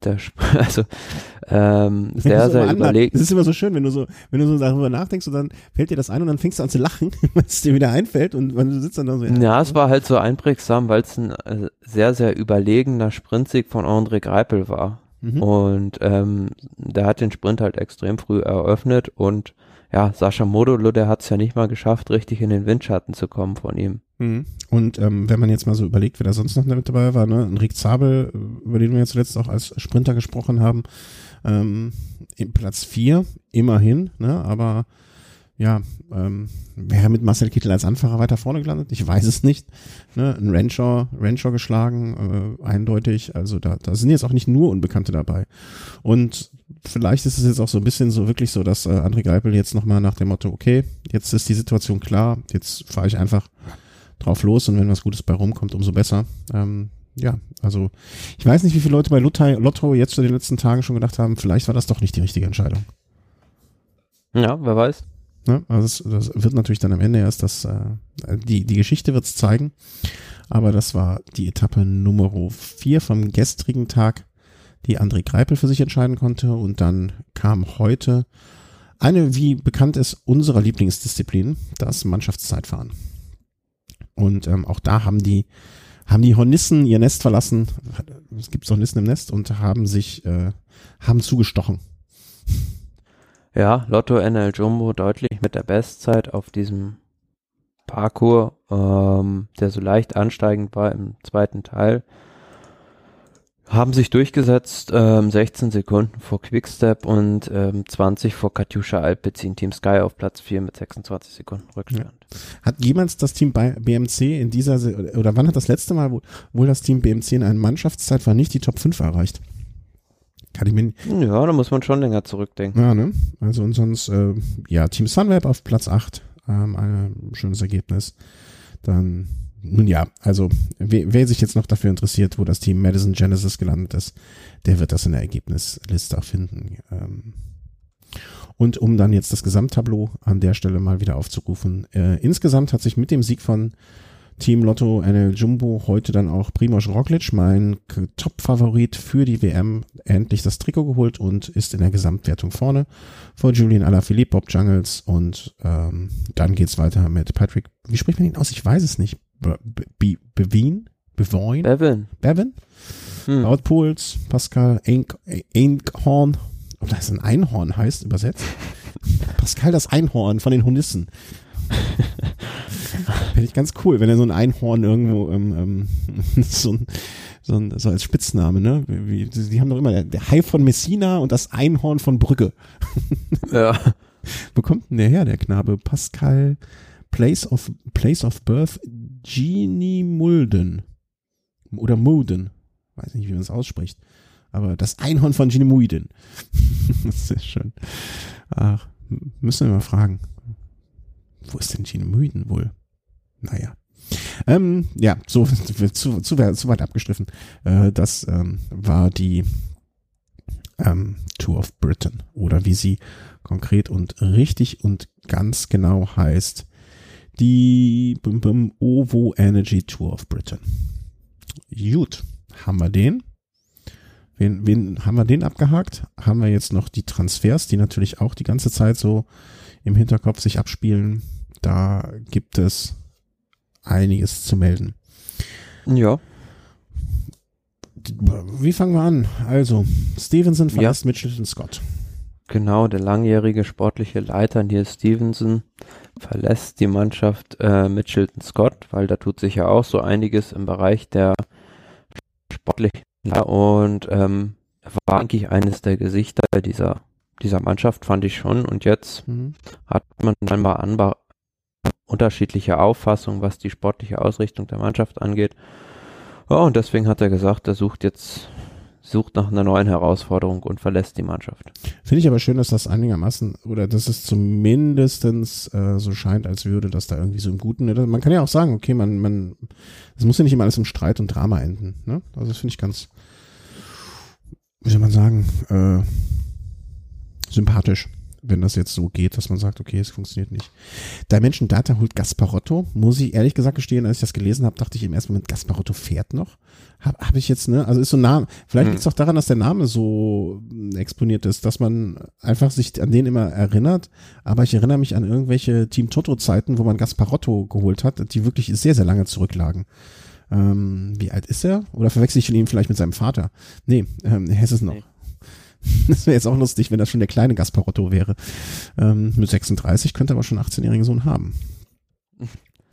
der also ähm, sehr, sehr überlegt. Es ist immer so schön, wenn du so, wenn du so darüber nachdenkst und dann fällt dir das ein und dann fängst du an zu lachen, wenn es dir wieder einfällt und wenn du sitzt dann da so. Ja, ja es war halt so einprägsam, weil es ein äh, sehr, sehr überlegener Sprintsieg von André Greipel war. Mhm. Und ähm, der hat den Sprint halt extrem früh eröffnet und ja, Sascha Modolo, der hat es ja nicht mal geschafft, richtig in den Windschatten zu kommen von ihm. Mhm. Und ähm, wenn man jetzt mal so überlegt, wer da sonst noch mit dabei war, ne, Enric Zabel, über den wir jetzt zuletzt auch als Sprinter gesprochen haben, ähm, Platz vier immerhin, ne, aber ja, ähm, wäre mit Marcel Kittel als Anfahrer weiter vorne gelandet? Ich weiß es nicht. Ne? Ein Rancher, Rancher geschlagen, äh, eindeutig. Also da, da sind jetzt auch nicht nur Unbekannte dabei. Und vielleicht ist es jetzt auch so ein bisschen so wirklich so, dass äh, André Geipel jetzt nochmal nach dem Motto, okay, jetzt ist die Situation klar, jetzt fahre ich einfach drauf los und wenn was Gutes bei rumkommt, umso besser. Ähm, ja, also ich weiß nicht, wie viele Leute bei Lotto jetzt in den letzten Tagen schon gedacht haben, vielleicht war das doch nicht die richtige Entscheidung. Ja, wer weiß. Ne? Also das, das wird natürlich dann am Ende erst das, äh, die, die Geschichte wird es zeigen. Aber das war die Etappe Nummer 4 vom gestrigen Tag, die André Greipel für sich entscheiden konnte. Und dann kam heute eine, wie bekannt ist, unserer Lieblingsdisziplin, das Mannschaftszeitfahren. Und ähm, auch da haben die, haben die Hornissen ihr Nest verlassen. Es gibt Hornissen im Nest und haben sich, äh, haben zugestochen. Ja, Lotto NL Jumbo deutlich mit der Bestzeit auf diesem Parcours, ähm, der so leicht ansteigend war im zweiten Teil. Haben sich durchgesetzt, ähm, 16 Sekunden vor Quickstep und ähm, 20 vor Katjuscha Alpecin, Team Sky auf Platz 4 mit 26 Sekunden Rückstand. Ja. Hat jemals das Team bei BMC in dieser, oder wann hat das letzte Mal wohl, das Team BMC in einer Mannschaftszeit war nicht die Top 5 erreicht? Kann ich mir Ja, da muss man schon länger zurückdenken. Ja, ne? Also und sonst, äh, ja, Team Sunweb auf Platz 8, ähm, ein schönes Ergebnis. Dann nun ja, also wer, wer, sich jetzt noch dafür interessiert, wo das Team Madison Genesis gelandet ist, der wird das in der Ergebnisliste auch finden. Ähm, und um dann jetzt das Gesamttableau an der Stelle mal wieder aufzurufen. Äh, insgesamt hat sich mit dem Sieg von Team Lotto NL Jumbo heute dann auch Primoz Roglic, mein Top-Favorit für die WM, endlich das Trikot geholt und ist in der Gesamtwertung vorne vor Julian Alaphilippe, Bob Jungles und ähm, dann geht's weiter mit Patrick, wie spricht man ihn aus? Ich weiß es nicht. Be Be Bevin? Bevoin? Bevin. Bevin? Hm. Laut Puls, Pascal Einhorn, ob das ein Einhorn heißt, übersetzt. Pascal das Einhorn von den Hunissen. Finde ich ganz cool, wenn er so ein Einhorn irgendwo ähm, ähm, so, ein, so, ein, so als Spitzname, ne? Wie, die haben doch immer der, Hai von Messina und das Einhorn von Brügge. ja. Wo kommt denn der her, der Knabe? Pascal Place of Place of Birth Genie Mulden. Oder Mulden. Weiß nicht, wie man es ausspricht. Aber das Einhorn von Genie Mulden. das ist sehr schön. Ach, müssen wir mal fragen. Wo ist denn Gene Müden wohl? Naja. Ähm, ja, so zu, zu, zu weit abgestriffen. Äh, das ähm, war die ähm, Tour of Britain oder wie sie konkret und richtig und ganz genau heißt, die bum, bum, OVO Energy Tour of Britain. Gut, haben wir den. Wen, wen haben wir den abgehakt? Haben wir jetzt noch die Transfers, die natürlich auch die ganze Zeit so im Hinterkopf sich abspielen. Da gibt es einiges zu melden. Ja. Wie fangen wir an? Also, Stevenson verlässt ja. Mitchelton Scott. Genau, der langjährige sportliche Leiter Neil Stevenson verlässt die Mannschaft äh, Mitchelton Scott, weil da tut sich ja auch so einiges im Bereich der sportlichen und ähm, war eigentlich eines der Gesichter dieser dieser Mannschaft, fand ich schon. Und jetzt mhm. hat man scheinbar anba unterschiedliche Auffassungen, was die sportliche Ausrichtung der Mannschaft angeht. Ja, und deswegen hat er gesagt, er sucht jetzt sucht nach einer neuen Herausforderung und verlässt die Mannschaft. Finde ich aber schön, dass das einigermaßen oder dass es zumindestens äh, so scheint, als würde das da irgendwie so im Guten. Ne? Man kann ja auch sagen, okay, man, man, es muss ja nicht immer alles im Streit und Drama enden. Ne? Also das finde ich ganz, wie soll man sagen, äh, sympathisch wenn das jetzt so geht, dass man sagt, okay, es funktioniert nicht. Dimension Data holt Gasparotto. Muss ich ehrlich gesagt gestehen, als ich das gelesen habe, dachte ich im ersten Moment, Gasparotto fährt noch. Habe hab ich jetzt, ne? Also ist so ein Name. Vielleicht hm. liegt es auch daran, dass der Name so exponiert ist, dass man einfach sich an den immer erinnert. Aber ich erinnere mich an irgendwelche Team Toto-Zeiten, wo man Gasparotto geholt hat, die wirklich sehr, sehr lange zurücklagen. Ähm, wie alt ist er? Oder verwechsel ich ihn vielleicht mit seinem Vater? Nee, ähm, er ist es noch. Nee. Das wäre jetzt auch lustig, wenn das schon der kleine Gasparotto wäre. Ähm, mit 36 könnte aber schon 18-jährigen Sohn haben.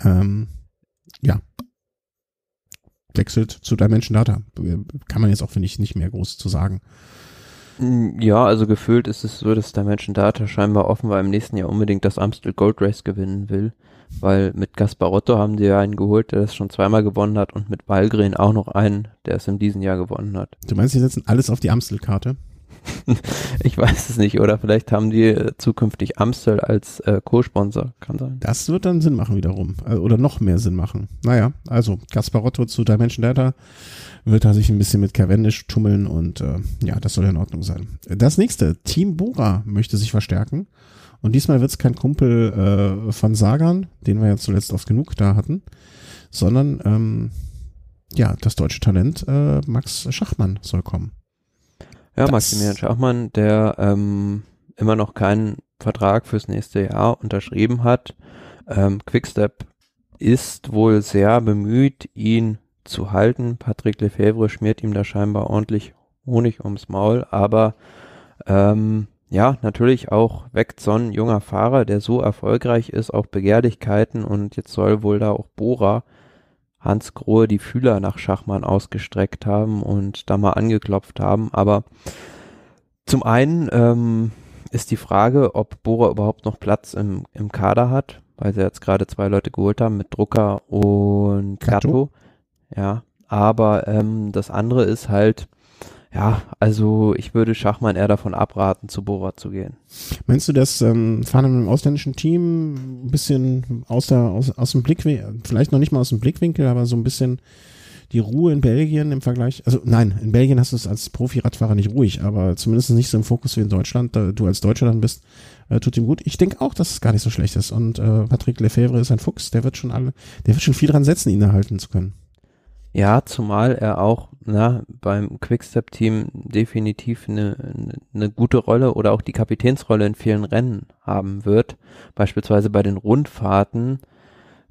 Ähm, ja. Wechselt zu Dimension Data. Kann man jetzt auch, finde ich, nicht mehr groß zu sagen. Mm, ja, also gefühlt ist es so, dass Dimension Data scheinbar offenbar im nächsten Jahr unbedingt das Amstel Gold Race gewinnen will, weil mit Gasparotto haben die ja einen geholt, der das schon zweimal gewonnen hat und mit Walgren auch noch einen, der es in diesem Jahr gewonnen hat. Du meinst, die setzen alles auf die Amstel-Karte? ich weiß es nicht, oder vielleicht haben die äh, zukünftig Amstel als äh, Co-Sponsor, kann sein. Das wird dann Sinn machen wiederum, äh, oder noch mehr Sinn machen. Naja, also Gasparotto zu Dimension Data wird da sich ein bisschen mit Cavendish tummeln und äh, ja, das soll in Ordnung sein. Das nächste, Team Bora möchte sich verstärken und diesmal wird es kein Kumpel äh, von Sagan, den wir ja zuletzt oft genug da hatten, sondern ähm, ja, das deutsche Talent äh, Max Schachmann soll kommen. Ja, Maximilian Schachmann, der ähm, immer noch keinen Vertrag fürs nächste Jahr unterschrieben hat. Ähm, Quickstep ist wohl sehr bemüht, ihn zu halten. Patrick Lefebvre schmiert ihm da scheinbar ordentlich Honig ums Maul, aber ähm, ja, natürlich auch weckt so ein junger Fahrer, der so erfolgreich ist, auch Begehrlichkeiten und jetzt soll wohl da auch Bora Hans Grohe die Fühler nach Schachmann ausgestreckt haben und da mal angeklopft haben. Aber zum einen ähm, ist die Frage, ob Bora überhaupt noch Platz im, im Kader hat, weil sie jetzt gerade zwei Leute geholt haben mit Drucker und Gatto. Ja, aber ähm, das andere ist halt, Ja, also ich würde Schachmann eher davon abraten, zu Bora zu gehen. Meinst du, das ähm, Fahren im ausländischen Team ein bisschen aus, der, aus, aus dem Blickwinkel, vielleicht noch nicht mal aus dem Blickwinkel, aber so ein bisschen die Ruhe in Belgien im Vergleich, also nein, in Belgien hast du es als Profi-Radfahrer nicht ruhig, aber zumindest nicht so im Fokus wie in Deutschland, da du als Deutscher dann bist, äh, tut ihm gut. Ich denke auch, dass es gar nicht so schlecht ist und äh, Patrick Lefebvre ist ein Fuchs, der wird schon alle, der wird schon viel dran setzen, ihn erhalten zu können. Ja, zumal er auch na, beim Quickstep-Team definitiv eine, eine gute Rolle oder auch die Kapitänsrolle in vielen Rennen haben wird. Beispielsweise bei den Rundfahrten.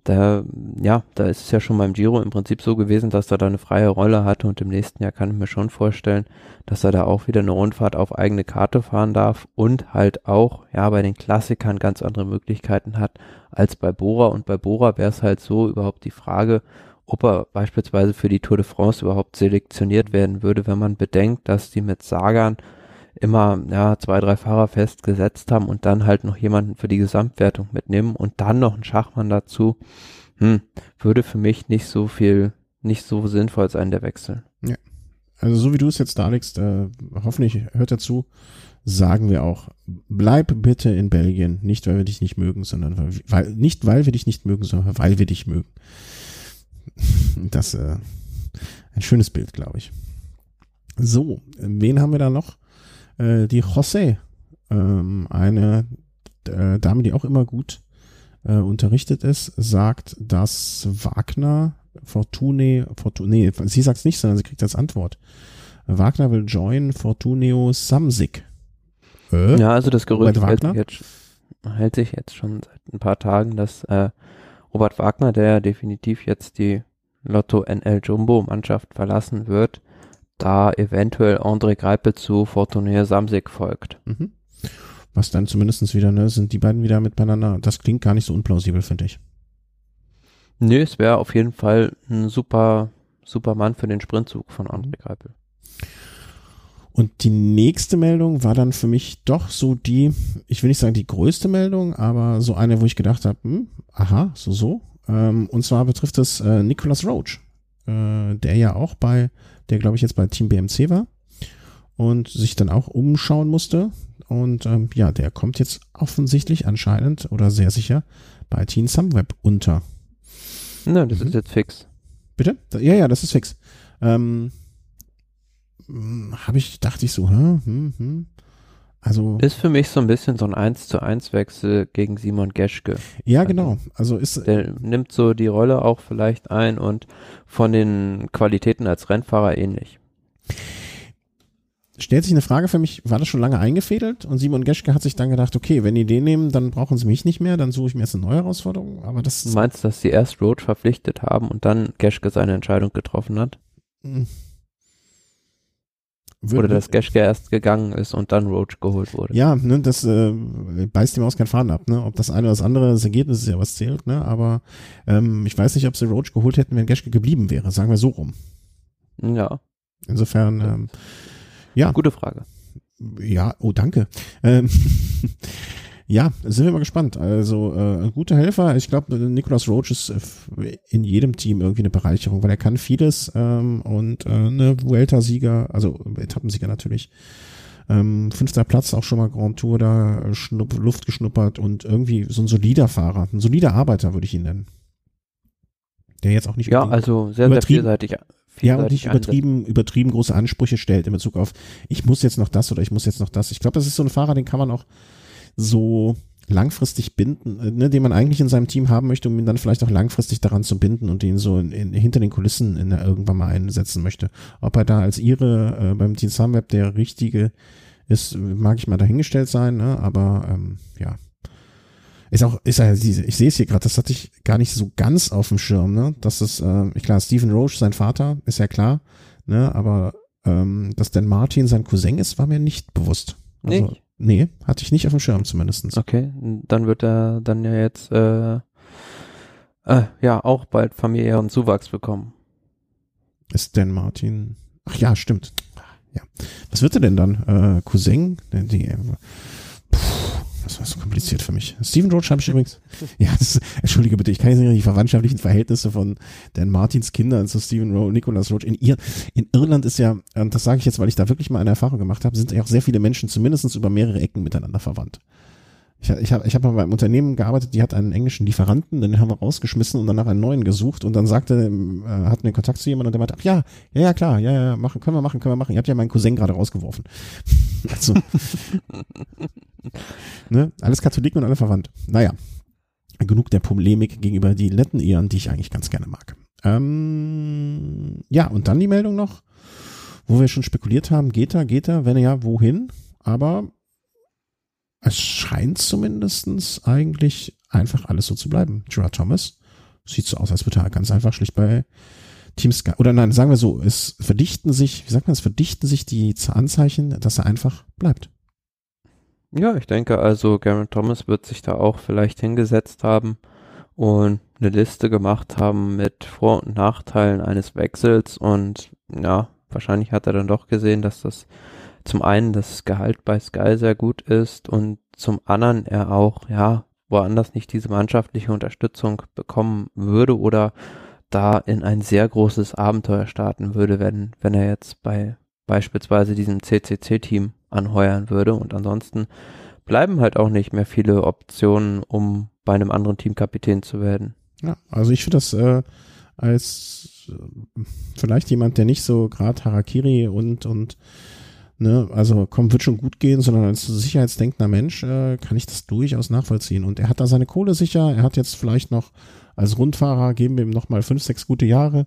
Da, ja, da ist es ja schon beim Giro im Prinzip so gewesen, dass er da eine freie Rolle hatte und im nächsten Jahr kann ich mir schon vorstellen, dass er da auch wieder eine Rundfahrt auf eigene Karte fahren darf und halt auch, ja, bei den Klassikern ganz andere Möglichkeiten hat als bei Bora und bei Bora wäre es halt so überhaupt die Frage, ob er beispielsweise für die Tour de France überhaupt selektioniert werden würde, wenn man bedenkt, dass die mit Sagan immer ja, zwei, drei Fahrer festgesetzt haben und dann halt noch jemanden für die Gesamtwertung mitnehmen und dann noch einen Schachmann dazu, hm, würde für mich nicht so viel, nicht so sinnvoll sein, der Wechsel. Ja. Also so wie du es jetzt darlegst, äh, hoffentlich hört er zu, sagen wir auch, bleib bitte in Belgien, nicht weil wir dich nicht mögen, sondern weil, weil nicht weil wir dich nicht mögen, sondern weil wir dich mögen. Das äh, ein schönes Bild, glaube ich. So, wen haben wir da noch? Äh, die José, ähm, eine äh, Dame, die auch immer gut äh, unterrichtet ist, sagt, dass Wagner Fortune, Fortune, sie sagt es nicht, sondern sie kriegt als Antwort. Wagner will join Fortuneo Samsic. Äh? Ja, also das Gerücht hält sich, jetzt, hält sich, jetzt, schon seit ein paar Tagen, dass äh, Robert Wagner, der definitiv jetzt die Lotto NL Jumbo Mannschaft verlassen wird, da eventuell André Greipel zu Fortuné Samsic folgt. Mhm. Was dann zumindestens wieder, ne, sind die beiden wieder miteinander. Das klingt gar nicht so unplausibel, finde ich. Nö, es wäre auf jeden Fall ein super, super Mann für den Sprintzug von André mhm. Und die nächste Meldung war dann für mich doch so die, ich will nicht sagen die größte Meldung, aber so eine, wo ich gedacht habe, hm, aha, so, so. Ähm, und zwar betrifft es äh, Nicholas Roach, äh, der ja auch bei, der glaube ich jetzt bei Team BMC war und sich dann auch umschauen musste. Und ähm, ja, der kommt jetzt offensichtlich anscheinend oder sehr sicher bei Team Sunweb unter. Na, das mhm. ist jetzt fix. Bitte? Ja, ja, das ist fix. Ähm, hm, habe ich, dachte ich so, hm, hm, hm. Also. Ist für mich so ein bisschen so ein 1 zu 1 Wechsel gegen Simon Geschke. Ja, also, genau. Also ist. Der nimmt so die Rolle auch vielleicht ein und von den Qualitäten als Rennfahrer ähnlich. Stellt sich eine Frage für mich, war das schon lange eingefädelt? Und Simon Geschke hat sich dann gedacht, okay, wenn die den nehmen, dann brauchen sie mich nicht mehr, dann suche ich mir jetzt eine neue Herausforderung. Aber das. Du meinst, dass sie erst Road verpflichtet haben und dann Geschke seine Entscheidung getroffen hat? Oder dass Geschke erst gegangen ist und dann Roach geholt wurde. Ja, ne, das äh, beißt ihm aus kein Faden ab, ne? Ob das eine oder das andere, das Ergebnis ist ja was zählt, ne? Aber ähm, ich weiß nicht, ob sie Roach geholt hätten, wenn Geschke geblieben wäre, sagen wir so rum. Ja. Insofern, ähm, ja. Gute Frage. Ja, oh danke. Ähm, Ja, sind wir mal gespannt. Also äh, gute Helfer. Ich glaube, Nicolas Roach ist äh, in jedem Team irgendwie eine Bereicherung, weil er kann vieles ähm, und äh, eine Vuelta-Sieger, also Etappensieger natürlich. Ähm, fünfter Platz, auch schon mal Grand Tour da schnupp, Luft geschnuppert und irgendwie so ein solider Fahrer, ein solider Arbeiter würde ich ihn nennen. Der jetzt auch nicht Ja, also sehr, sehr vielseitig. Ja, und nicht übertrieben, übertrieben große Ansprüche stellt in Bezug auf, ich muss jetzt noch das oder ich muss jetzt noch das. Ich glaube, das ist so ein Fahrer, den kann man auch so langfristig binden, äh, ne, den man eigentlich in seinem Team haben möchte, um ihn dann vielleicht auch langfristig daran zu binden und ihn so in, in, hinter den Kulissen in der, irgendwann mal einsetzen möchte. Ob er da als ihre äh, beim Team Sunweb der richtige ist, mag ich mal dahingestellt sein, ne? aber ähm, ja. Ist auch, ist ja, ich sehe es hier gerade, das hatte ich gar nicht so ganz auf dem Schirm, ne? Das ist, äh, klar, Stephen Roche, sein Vater, ist ja klar, ne? Aber ähm, dass Dan Martin sein Cousin ist, war mir nicht bewusst. Also, nicht? Nee, hatte ich nicht auf dem Schirm zumindestens. Okay, dann wird er dann ja jetzt äh, äh, ja auch bald familiären Zuwachs bekommen. Ist denn Martin? Ach ja, stimmt. Ja. Was wird er denn dann? Äh, Cousin? Die, die, Das war so kompliziert für mich. Steven Roach habe ich übrigens. Ja, das, entschuldige bitte, ich kann jetzt nicht die verwandtschaftlichen Verhältnisse von Dan Martins Kindern zu Steven Roach, Nicholas Roach. In, Ir in Irland ist ja, und das sage ich jetzt, weil ich da wirklich mal eine Erfahrung gemacht habe, sind ja auch sehr viele Menschen zumindest über mehrere Ecken miteinander verwandt. Ich, ich habe ich hab mal beim Unternehmen gearbeitet, die hat einen englischen Lieferanten, den haben wir rausgeschmissen und danach einen neuen gesucht und dann sagte, äh, hatten wir Kontakt zu jemandem und der meinte, ach ja, ja, ja, klar, ja, ja, machen, können wir machen, können wir machen. Ihr habt ja meinen Cousin gerade rausgeworfen. also, ne, alles Katholiken und alle verwandt. Naja, genug der Polemik gegenüber die letten Ehren, die ich eigentlich ganz gerne mag. Ähm, ja, und dann die Meldung noch, wo wir schon spekuliert haben, geht er, geht er, wenn er ja, wohin? Aber es scheint zumindestens eigentlich einfach alles so zu bleiben. Gerard Thomas sieht so aus, als würde er ganz einfach schlicht bei Team Sky, oder nein, sagen wir so, es verdichten sich, wie sagt man, es verdichten sich die Anzeichen, dass er einfach bleibt. Ja, ich denke also, Garen Thomas wird sich da auch vielleicht hingesetzt haben und eine Liste gemacht haben mit Vor- und Nachteilen eines Wechsels und ja, wahrscheinlich hat er dann doch gesehen, dass das zum einen das Gehalt bei Sky sehr gut ist und zum anderen er auch, ja, woanders nicht diese mannschaftliche Unterstützung bekommen würde oder da in ein sehr großes Abenteuer starten würde, wenn, wenn er jetzt bei beispielsweise diesem CCC-Team anheuern würde. Und ansonsten bleiben halt auch nicht mehr viele Optionen, um bei einem anderen Team Kapitän zu werden. Ja, also ich finde das äh, als äh, vielleicht jemand, der nicht so gerade Harakiri und und ne, also komm, wird schon gut gehen, sondern als sicherheitsdenkender Mensch äh, kann ich das durchaus nachvollziehen. Und er hat da seine Kohle sicher, er hat jetzt vielleicht noch als Rundfahrer, geben wir ihm noch mal fünf, sechs gute Jahre.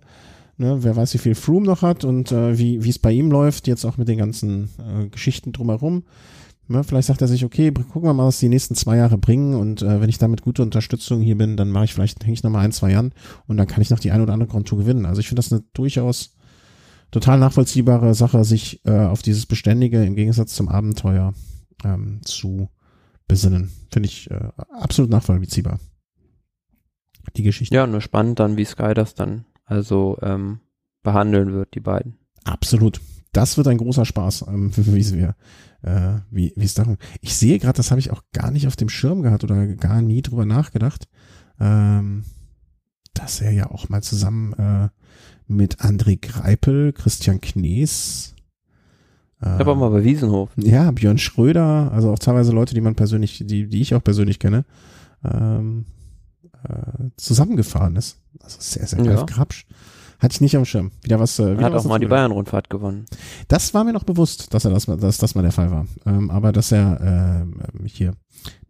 Ne, wer weiß, wie viel Froome noch hat und äh, wie es bei ihm läuft, jetzt auch mit den ganzen äh, Geschichten drumherum. Ne, vielleicht sagt er sich, okay, gucken wir mal, was die nächsten zwei Jahre bringen und äh, wenn ich damit gute Unterstützung hier bin, dann mache ich vielleicht, hänge ich noch mal ein, zwei Jahren und dann kann ich noch die ein oder andere Tour gewinnen. Also ich finde das eine durchaus total nachvollziehbare Sache, sich äh, auf dieses Beständige im Gegensatz zum Abenteuer ähm, zu besinnen. Finde ich äh, absolut nachvollziehbar. Die Geschichte. Ja, nur spannend dann, wie Sky das dann also ähm, behandeln wird, die beiden. Absolut. Das wird ein großer Spaß, ähm, wie wir, äh, wie wie es darum. Ich sehe gerade, das habe ich auch gar nicht auf dem Schirm gehabt oder gar nie drüber nachgedacht, ähm, dass er ja auch mal zusammen äh, mit André Greipel, Christian Knees. Äh, aber mal bei Wiesenhof. Ja, Björn Schröder, also auch teilweise Leute, die man persönlich, die, die ich auch persönlich kenne, ähm, äh, zusammengefahren ist. Also sehr, sehr ja. Grabsch. Hatte ich nicht am Schirm. Wieder was. Äh, wieder Hat was auch mal die Bayern-Rundfahrt gewonnen. Das war mir noch bewusst, dass er das, dass das mal der Fall war. Ähm, aber dass er äh, hier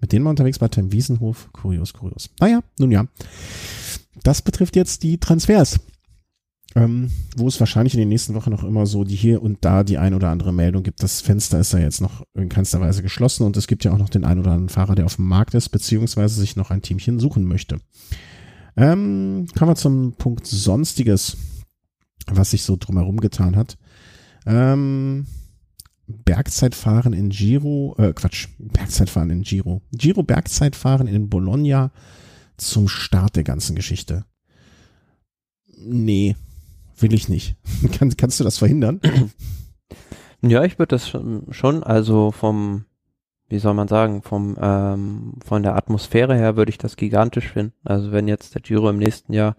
mit denen mal unterwegs war, Tim Wiesenhof, kurios, kurios. Naja, nun ja. Das betrifft jetzt die Transfers ähm, wo es wahrscheinlich in den nächsten Wochen noch immer so die hier und da die ein oder andere Meldung gibt. Das Fenster ist ja jetzt noch in keinster Weise geschlossen und es gibt ja auch noch den ein oder anderen Fahrer, der auf dem Markt ist, beziehungsweise sich noch ein Teamchen suchen möchte. Ähm, kommen wir zum Punkt Sonstiges, was sich so drumherum getan hat. Ähm, Bergzeitfahren in Giro, äh, Quatsch, Bergzeitfahren in Giro. Giro Bergzeitfahren in Bologna zum Start der ganzen Geschichte. Nee, will ich nicht. Kann, kannst du das verhindern? Ja, ich würde das schon, also vom, wie soll man sagen, vom, ähm, von der Atmosphäre her würde ich das gigantisch finden. Also wenn jetzt der Giro im nächsten Jahr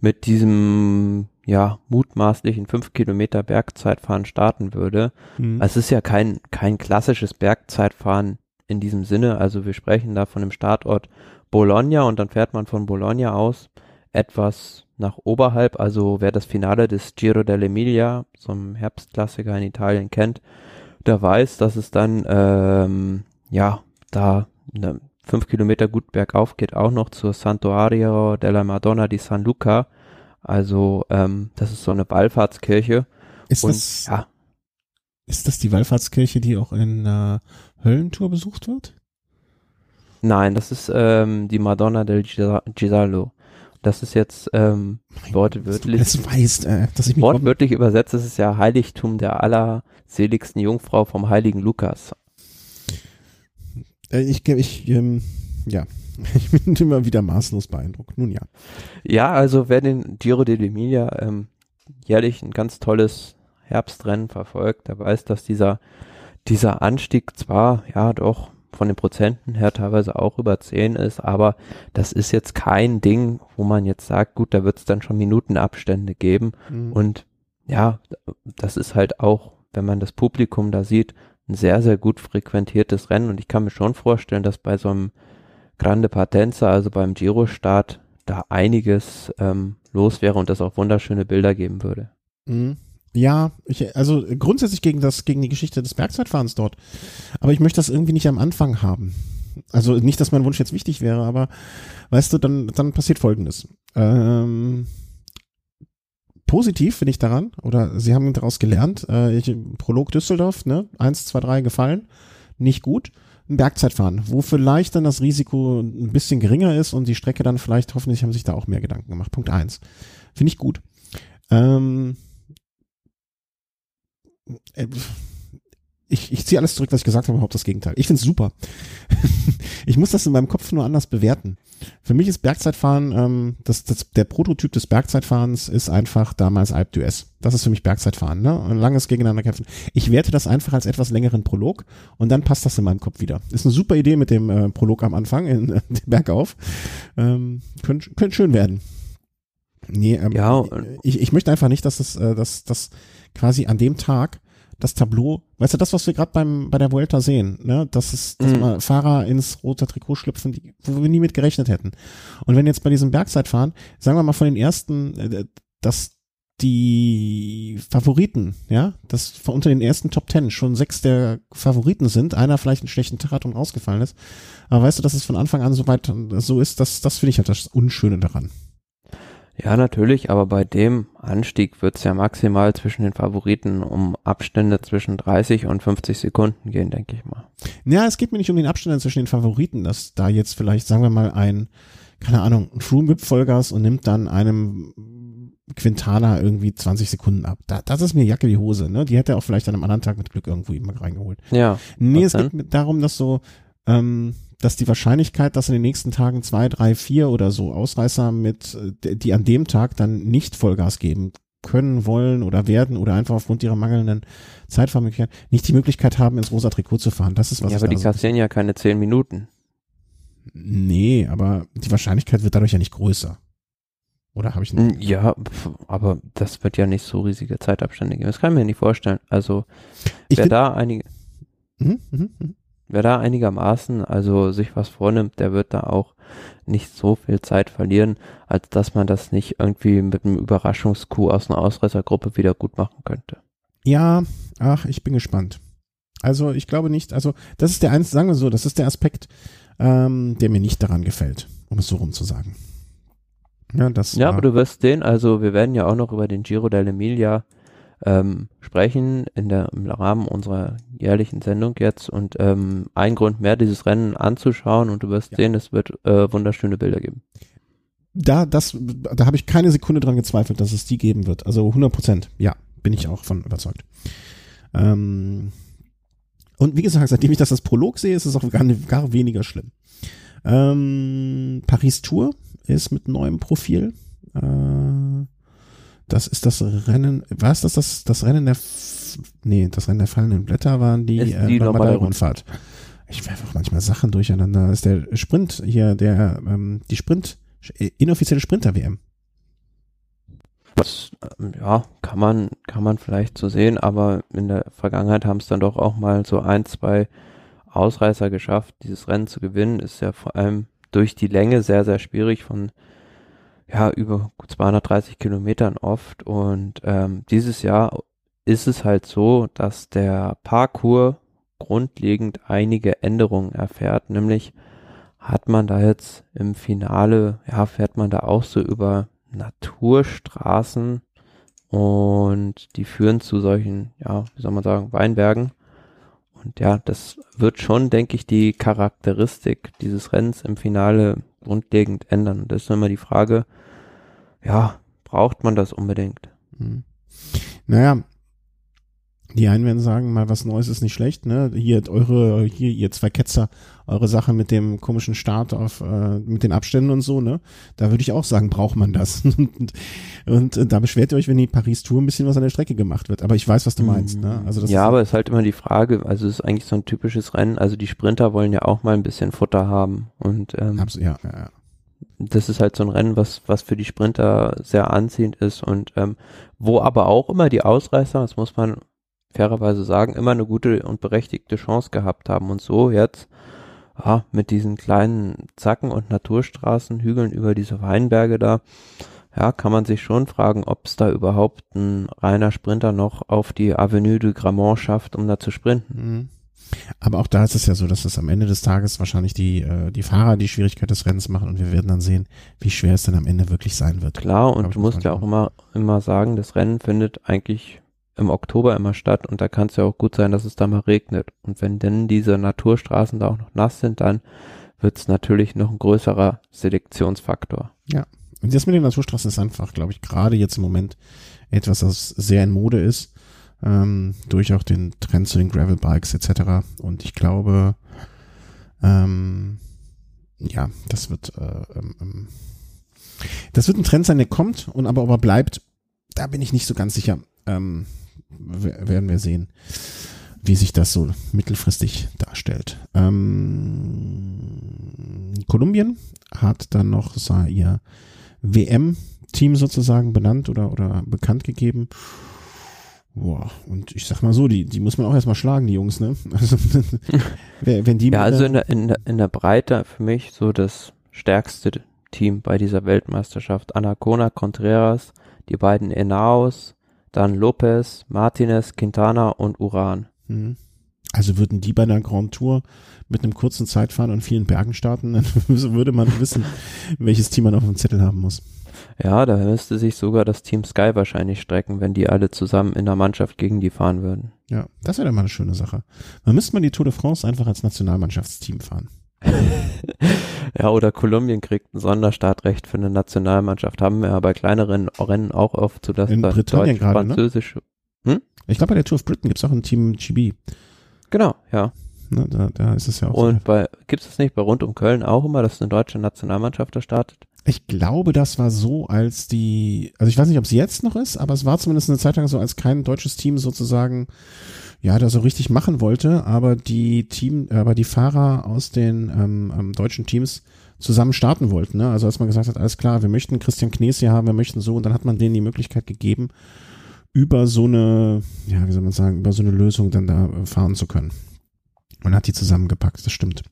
mit diesem, ja, mutmaßlichen 5 Kilometer Bergzeitfahren starten würde. Mhm. Also es ist ja kein, kein klassisches Bergzeitfahren in diesem Sinne. Also wir sprechen da von dem Startort Bologna und dann fährt man von Bologna aus etwas nach oberhalb, also wer das Finale des Giro dell'Emilia, so einem Herbstklassiker in Italien kennt, der weiß, dass es dann, ähm, ja, da ne, fünf Kilometer gut bergauf geht, auch noch zur Santuario della Madonna di San Luca. Also, ähm, das ist so eine Wallfahrtskirche. Ist Und, das, ja. Ist das die Wallfahrtskirche, die auch in äh, Höllentour besucht wird? Nein, das ist ähm, die Madonna del Gisallo. Das ist jetzt ähm, wortwörtlich. Das weißt, äh, dass ich mich wortwörtlich übersetzt, das ist ja Heiligtum der allerseligsten Jungfrau vom heiligen Lukas. Äh, ich, ich, ähm, ja, ich bin immer wieder maßlos beeindruckt. Nun ja. Ja, also wer den Giro dell'Emilia ähm, jährlich ein ganz tolles Herbstrennen verfolgt, der weiß, dass dieser dieser Anstieg zwar ja doch von den Prozenten her teilweise auch über 10 ist, aber das ist jetzt kein Ding, wo man jetzt sagt, gut, da wird es dann schon Minutenabstände geben. Mhm. Und ja, das ist halt auch, wenn man das Publikum da sieht, ein sehr, sehr gut frequentiertes Rennen. Und ich kann mir schon vorstellen, dass bei so einem Grande Partenza, also beim Giro-Start, da einiges ähm, los wäre und das auch wunderschöne Bilder geben würde. Mhm. Ja, ich, also grundsätzlich gegen das, gegen die Geschichte des Bergzeitfahrens dort. Aber ich möchte das irgendwie nicht am Anfang haben. Also nicht, dass mein Wunsch jetzt wichtig wäre, aber weißt du, dann, dann passiert Folgendes. Ähm, positiv finde ich daran, oder sie haben daraus gelernt, äh, ich, Prolog Düsseldorf, ne, eins, zwei, drei gefallen, nicht gut. Ein Bergzeitfahren, wo vielleicht dann das Risiko ein bisschen geringer ist und die Strecke dann vielleicht, hoffentlich haben sich da auch mehr Gedanken gemacht. Punkt eins. Finde ich gut. Ähm, äh, ich, ich ziehe alles zurück, was ich gesagt habe, überhaupt das Gegenteil. Ich finde es super. ich muss das in meinem Kopf nur anders bewerten. Für mich ist Bergzeitfahren, ähm, das, das, der Prototyp des Bergzeitfahrens ist einfach damals Alp d'Huez. Das ist für mich Bergzeitfahren, ne? Ein langes Gegeneinander kämpfen. Ich werte das einfach als etwas längeren Prolog und dann passt das in meinem Kopf wieder. Ist eine super Idee mit dem äh, Prolog am Anfang in äh, Bergauf. Ähm, könnte könnt schön werden. Nee, ähm, ja, ich, ich möchte einfach nicht, dass das, äh, dass, dass quasi an dem Tag das Tableau, weißt du, das, was wir gerade beim bei der Vuelta sehen, ne, das ist, dass mhm. mal Fahrer ins rote Trikot schlüpfen, die, wo wir nie mit gerechnet hätten. Und wenn jetzt bei diesem Bergzeitfahren, sagen wir mal von den ersten, äh, dass die Favoriten, ja, dass unter den ersten Top Ten schon sechs der Favoriten sind, einer vielleicht einen schlechten Tag hat und rausgefallen ist. Aber weißt du, dass es von Anfang an so weit so ist, das, das finde ich halt das Unschöne daran. Ja, natürlich, aber bei dem Anstieg wird es ja maximal zwischen den Favoriten um Abstände zwischen 30 und 50 Sekunden gehen, denke ich mal. Ja, es geht mir nicht um den Abstand zwischen den Favoriten, dass da jetzt vielleicht, sagen wir mal, ein, keine Ahnung, ein Froome gibt Vollgas und nimmt dann einem Quintana irgendwie 20 Sekunden ab. Da, das ist mir Jacke die Hose, ne? Die hätte er auch vielleicht an einem anderen Tag mit Glück irgendwo immer reingeholt. Ja. Nee, es geht darum, dass so, ähm, dass die Wahrscheinlichkeit, dass in den nächsten Tagen zwei, drei, vier oder so Ausreißer mit, äh, die an dem Tag dann nicht Vollgas geben können, wollen oder werden oder einfach aufgrund ihrer mangelnden Zeitvermöglichkeit nicht die Möglichkeit haben, ins rosa Trikot zu fahren. Das ist was. Ja, aber die kassieren ja keine zehn Minuten. Nee, aber die Wahrscheinlichkeit wird dadurch ja nicht größer. Oder habe ich nicht? Ja, aber das wird ja nicht so riesige Zeitabstände geben. Das kann ich mir nicht vorstellen. Also, wer da einige. Mhm, mh, mh wer da einigermaßen also sich was vornimmt, der wird da auch nicht so viel Zeit verlieren, als dass man das nicht irgendwie mit einem Überraschungskuh aus einer Ausreißergruppe wieder gut machen könnte. Ja, ach, ich bin gespannt. Also ich glaube nicht, also das ist der eins, sagen wir so, das ist der Aspekt, ähm, der mir nicht daran gefällt, um es so rum zu sagen. Ja, das ja aber du wirst sehen, also wir werden ja auch noch über den Giro dell'Emilia ähm, sprechen in der, im Rahmen unserer jährlichen Sendung jetzt und ähm, ein Grund mehr, dieses Rennen anzuschauen und du wirst ja. sehen, es wird äh, wunderschöne Bilder geben. Da, das, da habe ich keine Sekunde dran gezweifelt, dass es die geben wird. Also 100 Prozent, ja, bin ich auch von überzeugt. Ähm, und wie gesagt, seitdem ich das als Prolog sehe, ist es auch gar, gar weniger schlimm. Ähm, Paris Tour ist mit neuem Profil. Äh, das ist das Rennen, was ist das, das, das Rennen der, nee, das Rennen der fallenden Blätter waren die, äh, die Rundfahrt. Ich werfe auch manchmal Sachen durcheinander. Das ist der Sprint hier, der, ähm, die Sprint, äh, inoffizielle Sprinter-WM. Das, ähm, ja, kann man, kann man vielleicht so sehen, aber in der Vergangenheit haben es dann doch auch mal so ein, zwei Ausreißer geschafft, dieses Rennen zu gewinnen, ist ja vor allem durch die Länge sehr, sehr schwierig von ja, über 230 Kilometern oft. Und ähm, dieses Jahr ist es halt so, dass der Parcours grundlegend einige Änderungen erfährt. Nämlich hat man da jetzt im Finale, ja, fährt man da auch so über Naturstraßen und die führen zu solchen, ja, wie soll man sagen, Weinbergen. Und ja, das wird schon, denke ich, die Charakteristik dieses Rennens im Finale grundlegend ändern. Das ist immer die Frage, ja, braucht man das unbedingt? Hm. Naja, Die einen werden sagen, mal was Neues ist nicht schlecht, ne? Hier eure, hier ihr zwei Ketzer, eure Sache mit dem komischen Start auf, äh, mit den Abständen und so, ne? Da würde ich auch sagen, braucht man das. und, und, und da beschwert ihr euch, wenn die Paris-Tour ein bisschen was an der Strecke gemacht wird. Aber ich weiß, was du meinst, ne? Also das ja, aber es ist halt immer die Frage, also es ist eigentlich so ein typisches Rennen, also die Sprinter wollen ja auch mal ein bisschen Futter haben und ähm, Absolut, ja, ja, ja das ist halt so ein Rennen, was, was für die Sprinter sehr anziehend ist und ähm, wo aber auch immer die Ausreißer, das muss man fairerweise sagen, immer eine gute und berechtigte Chance gehabt haben. Und so jetzt ja, mit diesen kleinen Zacken und Naturstraßen, Hügeln über diese Weinberge da, ja, kann man sich schon fragen, ob es da überhaupt ein reiner Sprinter noch auf die Avenue du Gramont schafft, um da zu sprinten. Mhm. Aber auch da ist es ja so, dass es am Ende des Tages wahrscheinlich die, äh, die Fahrer die Schwierigkeit des Rennens machen und wir werden dann sehen, wie schwer es dann am Ende wirklich sein wird. Klar, und du musst ja auch immer, immer sagen, das Rennen findet eigentlich im Oktober immer statt und da kann es ja auch gut sein, dass es da mal regnet. Und wenn denn diese Naturstraßen da auch noch nass sind, dann wird es natürlich noch ein größerer Selektionsfaktor. Ja. Und das mit den Naturstraßen ist einfach, glaube ich, gerade jetzt im Moment etwas, das sehr in Mode ist, ähm, durch auch den Trend zu den Gravelbikes etc. Und ich glaube, ähm, ja, das wird, äh, ähm, ähm das wird ein Trend sein, der kommt und aber ob er bleibt, da bin ich nicht so ganz sicher. Ähm, werden wir sehen, wie sich das so mittelfristig darstellt. Ähm, Kolumbien hat dann noch ihr WM-Team sozusagen benannt oder, oder bekannt gegeben. Boah, und ich sag mal so, die, die muss man auch erstmal schlagen, die Jungs, ne? Also, wenn die. Ja, also in der, in, der, in der Breite für mich so das stärkste Team bei dieser Weltmeisterschaft. Anacona Contreras, die beiden Enaos, dann Lopez, Martinez, Quintana und Uran. Mhm. Also würden die bei einer Grand Tour mit einem kurzen Zeitfahren und vielen Bergen starten, dann würde man wissen, welches Team man auf dem Zettel haben muss. Ja, da müsste sich sogar das Team Sky wahrscheinlich strecken, wenn die alle zusammen in der Mannschaft gegen die fahren würden. Ja, das wäre dann mal eine schöne Sache. Man müsste mal die Tour de France einfach als Nationalmannschaftsteam fahren. ja, oder Kolumbien kriegt ein Sonderstartrecht für eine Nationalmannschaft. Haben wir ja bei kleineren Rennen auch oft, so dass In Britannien gerade, französische. Ne? Hm? Ich glaube, bei der Tour of Britain gibt es auch ein Team GB. Genau, ja. Ne, da, da ist es ja auch Und so. bei, gibt es das nicht bei Rund um Köln auch immer, dass eine deutsche Nationalmannschaft da startet? Ich glaube, das war so, als die, also ich weiß nicht, ob es jetzt noch ist, aber es war zumindest eine Zeit lang so, als kein deutsches Team sozusagen ja, da so richtig machen wollte, aber die Team, aber die Fahrer aus den ähm, ähm, deutschen Teams zusammen starten wollten. Ne? Also als man gesagt hat, alles klar, wir möchten Christian Knies hier haben, wir möchten so, und dann hat man denen die Möglichkeit gegeben, über so eine, ja, wie soll man sagen, über so eine Lösung dann da fahren zu können. Und hat die zusammengepackt, das stimmt.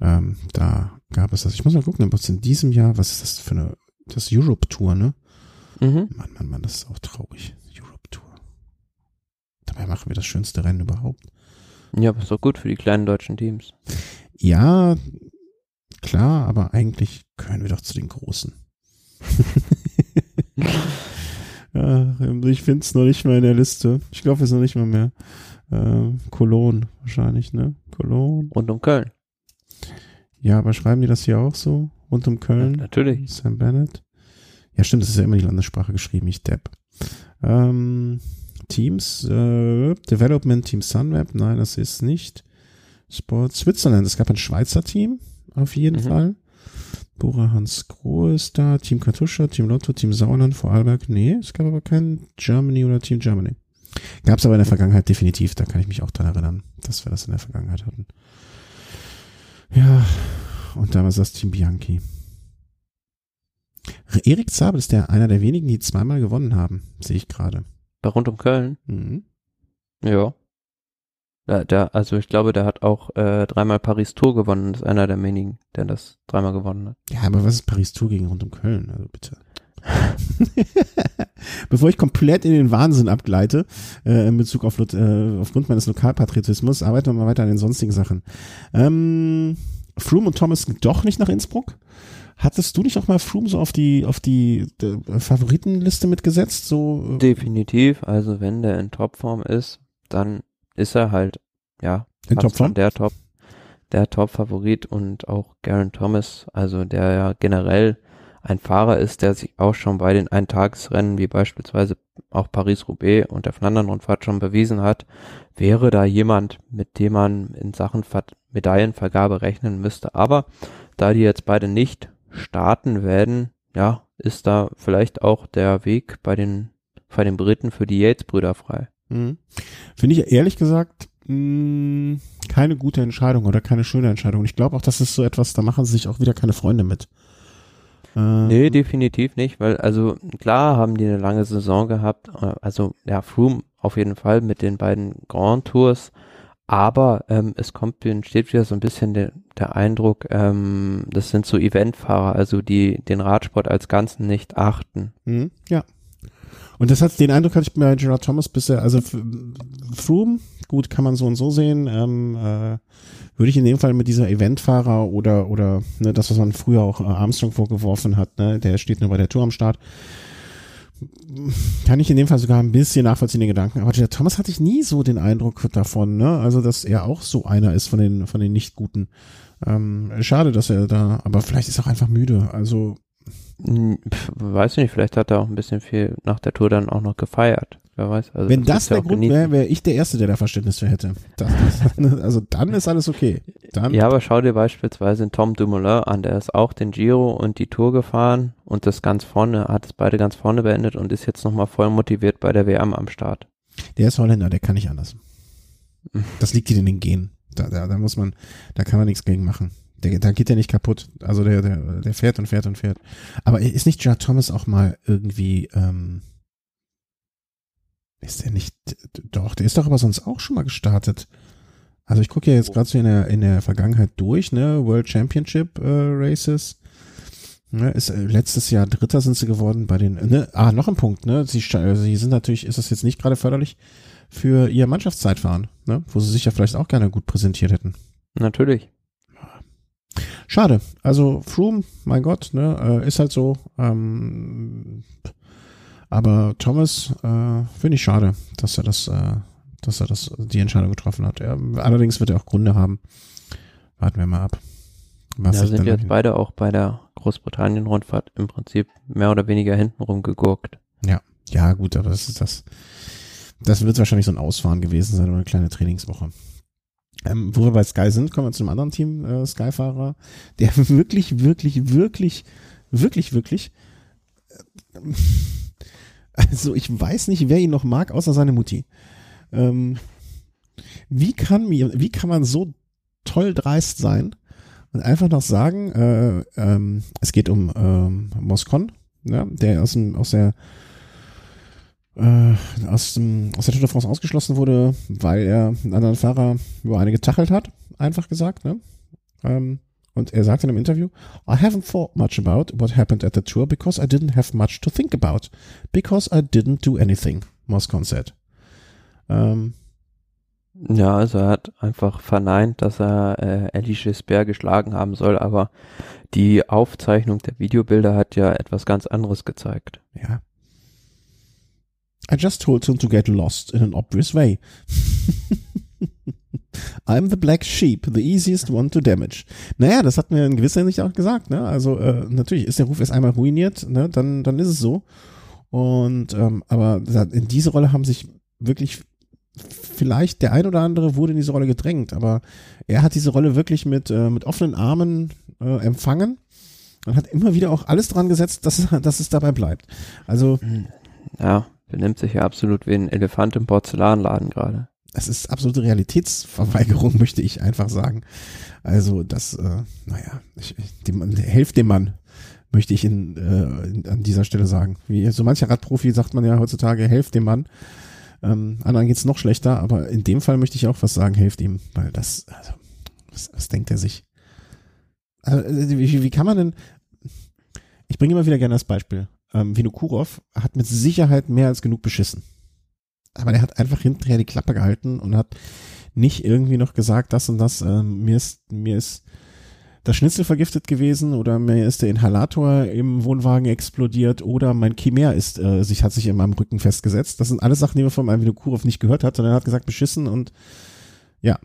Ähm, da gab es das. Ich muss mal gucken, was in diesem Jahr, was ist das für eine, das Europe Tour, ne? Mhm. Mann, Mann, Mann, das ist auch traurig. Dabei machen wir das schönste Rennen überhaupt. Ja, aber ist doch gut für die kleinen deutschen Teams. Ja, klar, aber eigentlich können wir doch zu den Großen. ja, ich finde es noch nicht mal in der Liste. Ich glaube, es ist noch nicht mal mehr. Äh, Cologne wahrscheinlich, ne? Cologne. Rund um Köln. Ja, aber schreiben die das hier auch so? Rund um Köln? Ja, natürlich. Sam Bennett. Ja, stimmt, das ist ja immer die Landessprache geschrieben, ich Depp. Ähm, Teams, äh, Development Team Sunweb, nein, das ist nicht. Sport Switzerland, es gab ein Schweizer Team, auf jeden mhm. Fall. Bora Hans Grohe ist da, Team Kartuscha, Team Lotto, Team Sauerland, Vorarlberg, nee, es gab aber kein Germany oder Team Germany. Gab es aber in der Vergangenheit definitiv, da kann ich mich auch dran erinnern, dass wir das in der Vergangenheit hatten. Ja, und damals das Team Bianchi. Erik Zabel ist der einer der wenigen, die zweimal gewonnen haben, sehe ich gerade. Bei rund um Köln? Mhm. Ja. Der, der, also ich glaube, der hat auch äh, dreimal Paris Tour gewonnen. Das ist einer der wenigen, der das dreimal gewonnen hat. Ja, aber was ist Paris Tour gegen rund um Köln? Also bitte. Bevor ich komplett in den Wahnsinn abgleite, äh, in Bezug auf äh, aufgrund meines Lokalpatriotismus, arbeiten wir mal weiter an den sonstigen Sachen. Ähm, Froome und Thomas doch nicht nach Innsbruck? Hattest du nicht auch mal Froome so auf die, auf die äh, Favoritenliste mitgesetzt? So? Äh? Definitiv. Also wenn der in Topform ist, dann ist er halt, ja, in Topform? Der Top, der Top-Favorit und auch Garen Thomas, also der ja generell ein Fahrer ist, der sich auch schon bei den Eintagesrennen wie beispielsweise auch Paris-Roubaix und der Flandern-Rundfahrt schon bewiesen hat, wäre da jemand, mit dem man in Sachen Medaillenvergabe rechnen müsste. Aber da die jetzt beide nicht starten werden, ja, ist da vielleicht auch der Weg bei den, bei den Briten für die Yates-Brüder frei. Mhm. Finde ich ehrlich gesagt mh, hm, keine gute Entscheidung oder keine schöne Entscheidung. Ich glaube auch, das ist so etwas, da machen sie sich auch wieder keine Freunde mit. Äh, nee, definitiv nicht, weil also klar haben die eine lange Saison gehabt, äh, also ja, Froome auf jeden Fall mit den beiden Grand Tours, aber ähm, es kommt, entsteht wieder so ein bisschen der, der Eindruck, ähm, das sind so Eventfahrer, also die den Radsport als Ganzen nicht achten. Mhm, ja. Und das hat den Eindruck hatte ich bei Gerard Thomas bisher, also Froome, gut, kann man so und so sehen, ähm, äh, würde ich in dem Fall mit dieser Eventfahrer oder oder ne, das, was man früher auch äh, Armstrong vorgeworfen hat, ne, der steht nur bei der Tour am Start, kann ich in dem Fall sogar ein bisschen nachvollziehen, den Gedanken. Aber der Thomas hatte ich nie so den Eindruck davon, ne? Also, dass er auch so einer ist von den, von den Nicht-Guten. Ähm, schade, dass er da, aber vielleicht ist er auch einfach müde. Also. Hm, weiß nicht, vielleicht hat er auch ein bisschen viel nach der Tour dann auch noch gefeiert. Wer weiß. Also Wenn das, das der Grund wäre, wäre ich der Erste, der da Verständnis für hätte. Das, das, also dann ist alles okay. Dann ja, aber schau dir beispielsweise den Tom Dumoulin an, der ist auch den Giro und die Tour gefahren und das ganz vorne, hat es beide ganz vorne beendet und ist jetzt nochmal voll motiviert bei der WM am Start. Der ist Holländer, der kann nicht anders. Das liegt dir in den Genen. Da, da, da muss man, da kann man nichts gegen machen. Der, da geht der nicht kaputt. Also der, der, der fährt und fährt und fährt. Aber ist nicht Jared Thomas auch mal irgendwie, ähm, ist der nicht, doch, der ist doch aber sonst auch schon mal gestartet. Also ich gucke ja jetzt gerade so in der, in der Vergangenheit durch, ne, World Championship äh, Races. Ne, ist äh, letztes Jahr Dritter sind sie geworden bei den, ne, ah, noch ein Punkt, ne, sie, sie sind natürlich, ist das jetzt nicht gerade förderlich für ihr Mannschaftszeitfahren, ne, wo sie sich ja vielleicht auch gerne gut präsentiert hätten. Natürlich. Schade. Also Froome, mein Gott, ne, äh, ist halt so. Ähm, aber Thomas äh, finde ich schade, dass er das, äh, dass er das die Entscheidung getroffen hat. Er, allerdings wird er auch Gründe haben. Warten wir mal ab. Was ja, sind jetzt beide auch bei der Großbritannien-Rundfahrt im Prinzip mehr oder weniger hintenrum gegurkt. Ja, ja gut, aber das ist das. Das wird wahrscheinlich so ein Ausfahren gewesen sein oder eine kleine Trainingswoche. Ähm, wo wir bei Sky sind, kommen wir zu einem anderen Team, äh, Sky-Fahrer, der wirklich, wirklich, wirklich, wirklich, wirklich äh, also ich weiß nicht, wer ihn noch mag, außer seine Mutti. Ähm, wie kann wie kann man so toll dreist sein und einfach noch sagen, äh, ähm, es geht um ähm, Moscon, ja, der aus dem, aus der äh, aus, dem, aus der Tour de France ausgeschlossen wurde, weil er einen anderen Fahrer über eine getachelt hat, einfach gesagt, ne? Ähm, und er sagt in einem Interview, I haven't thought much about what happened at the tour because I didn't have much to think about. Because I didn't do anything, Moscon said. Ähm, ja, also er hat einfach verneint, dass er äh, Elie Gisbert geschlagen haben soll, aber die Aufzeichnung der Videobilder hat ja etwas ganz anderes gezeigt. Ja. I just told him to get lost in an obvious way. I'm the black sheep, the easiest one to damage. Naja, das hat mir in gewisser Hinsicht auch gesagt. Ne? Also äh, natürlich ist der Ruf erst einmal ruiniert, ne? dann, dann ist es so. Und ähm, aber in diese Rolle haben sich wirklich vielleicht der ein oder andere wurde in diese Rolle gedrängt, aber er hat diese Rolle wirklich mit, äh, mit offenen Armen äh, empfangen und hat immer wieder auch alles dran gesetzt, dass, dass es dabei bleibt. Also ja, benimmt sich ja absolut wie ein Elefant im Porzellanladen gerade das ist absolute Realitätsverweigerung, möchte ich einfach sagen. Also das, äh, naja, ich, dem, helft dem Mann, möchte ich in, äh, in, an dieser Stelle sagen. Wie so mancher Radprofi sagt man ja heutzutage, helft dem Mann. Ähm, anderen geht's noch schlechter, aber in dem Fall möchte ich auch was sagen, helft ihm, weil das, also, was, was denkt er sich? Also, wie, wie kann man denn, ich bringe immer wieder gerne das Beispiel. Ähm, Vinokurov hat mit Sicherheit mehr als genug beschissen aber der hat einfach hinterher die Klappe gehalten und hat nicht irgendwie noch gesagt, das und das, äh, mir ist, mir ist das Schnitzel vergiftet gewesen oder mir ist der Inhalator im Wohnwagen explodiert oder mein Chimär ist, äh, sich, hat sich in meinem Rücken festgesetzt. Das sind alles Sachen, die man von einem Kurov nicht gehört hat, sondern er hat gesagt, beschissen und ja,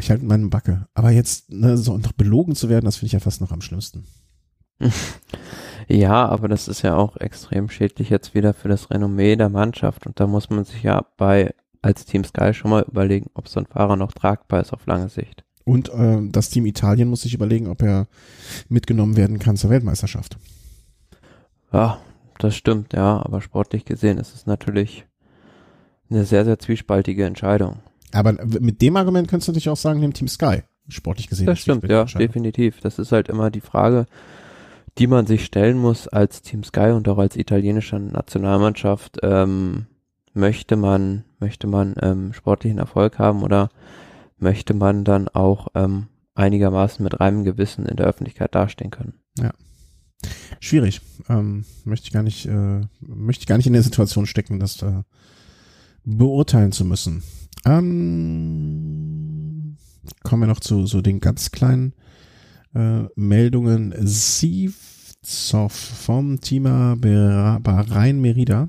ich halte meinen Backe. Aber jetzt ne, so noch belogen zu werden, das finde ich ja fast noch am schlimmsten. Ja, aber das ist ja auch extrem schädlich jetzt wieder für das Renommee der Mannschaft und da muss man sich ja bei als Team Sky schon mal überlegen, ob so ein Fahrer noch tragbar ist auf lange Sicht. Und äh, das Team Italien muss sich überlegen, ob er mitgenommen werden kann zur Weltmeisterschaft. Ja, das stimmt, ja, aber sportlich gesehen ist es natürlich eine sehr, sehr zwiespaltige Entscheidung. Aber mit dem Argument könntest du natürlich auch sagen, dem Team Sky, sportlich gesehen. Das stimmt, ja, definitiv. Das ist halt immer die Frage, die man sich stellen muss als Team Sky und auch als italienische Nationalmannschaft. Ähm, möchte man, möchte man ähm, sportlichen Erfolg haben oder möchte man dann auch ähm, einigermaßen mit reinem Gewissen in der Öffentlichkeit dastehen können? Ja. Schwierig. Ähm, möchte ich gar nicht, äh, möchte ich gar nicht in der Situation stecken, das äh, beurteilen zu müssen. Ähm, kommen wir noch zu so den ganz kleinen Meldungen. Sivzov vom Team Bahrain Merida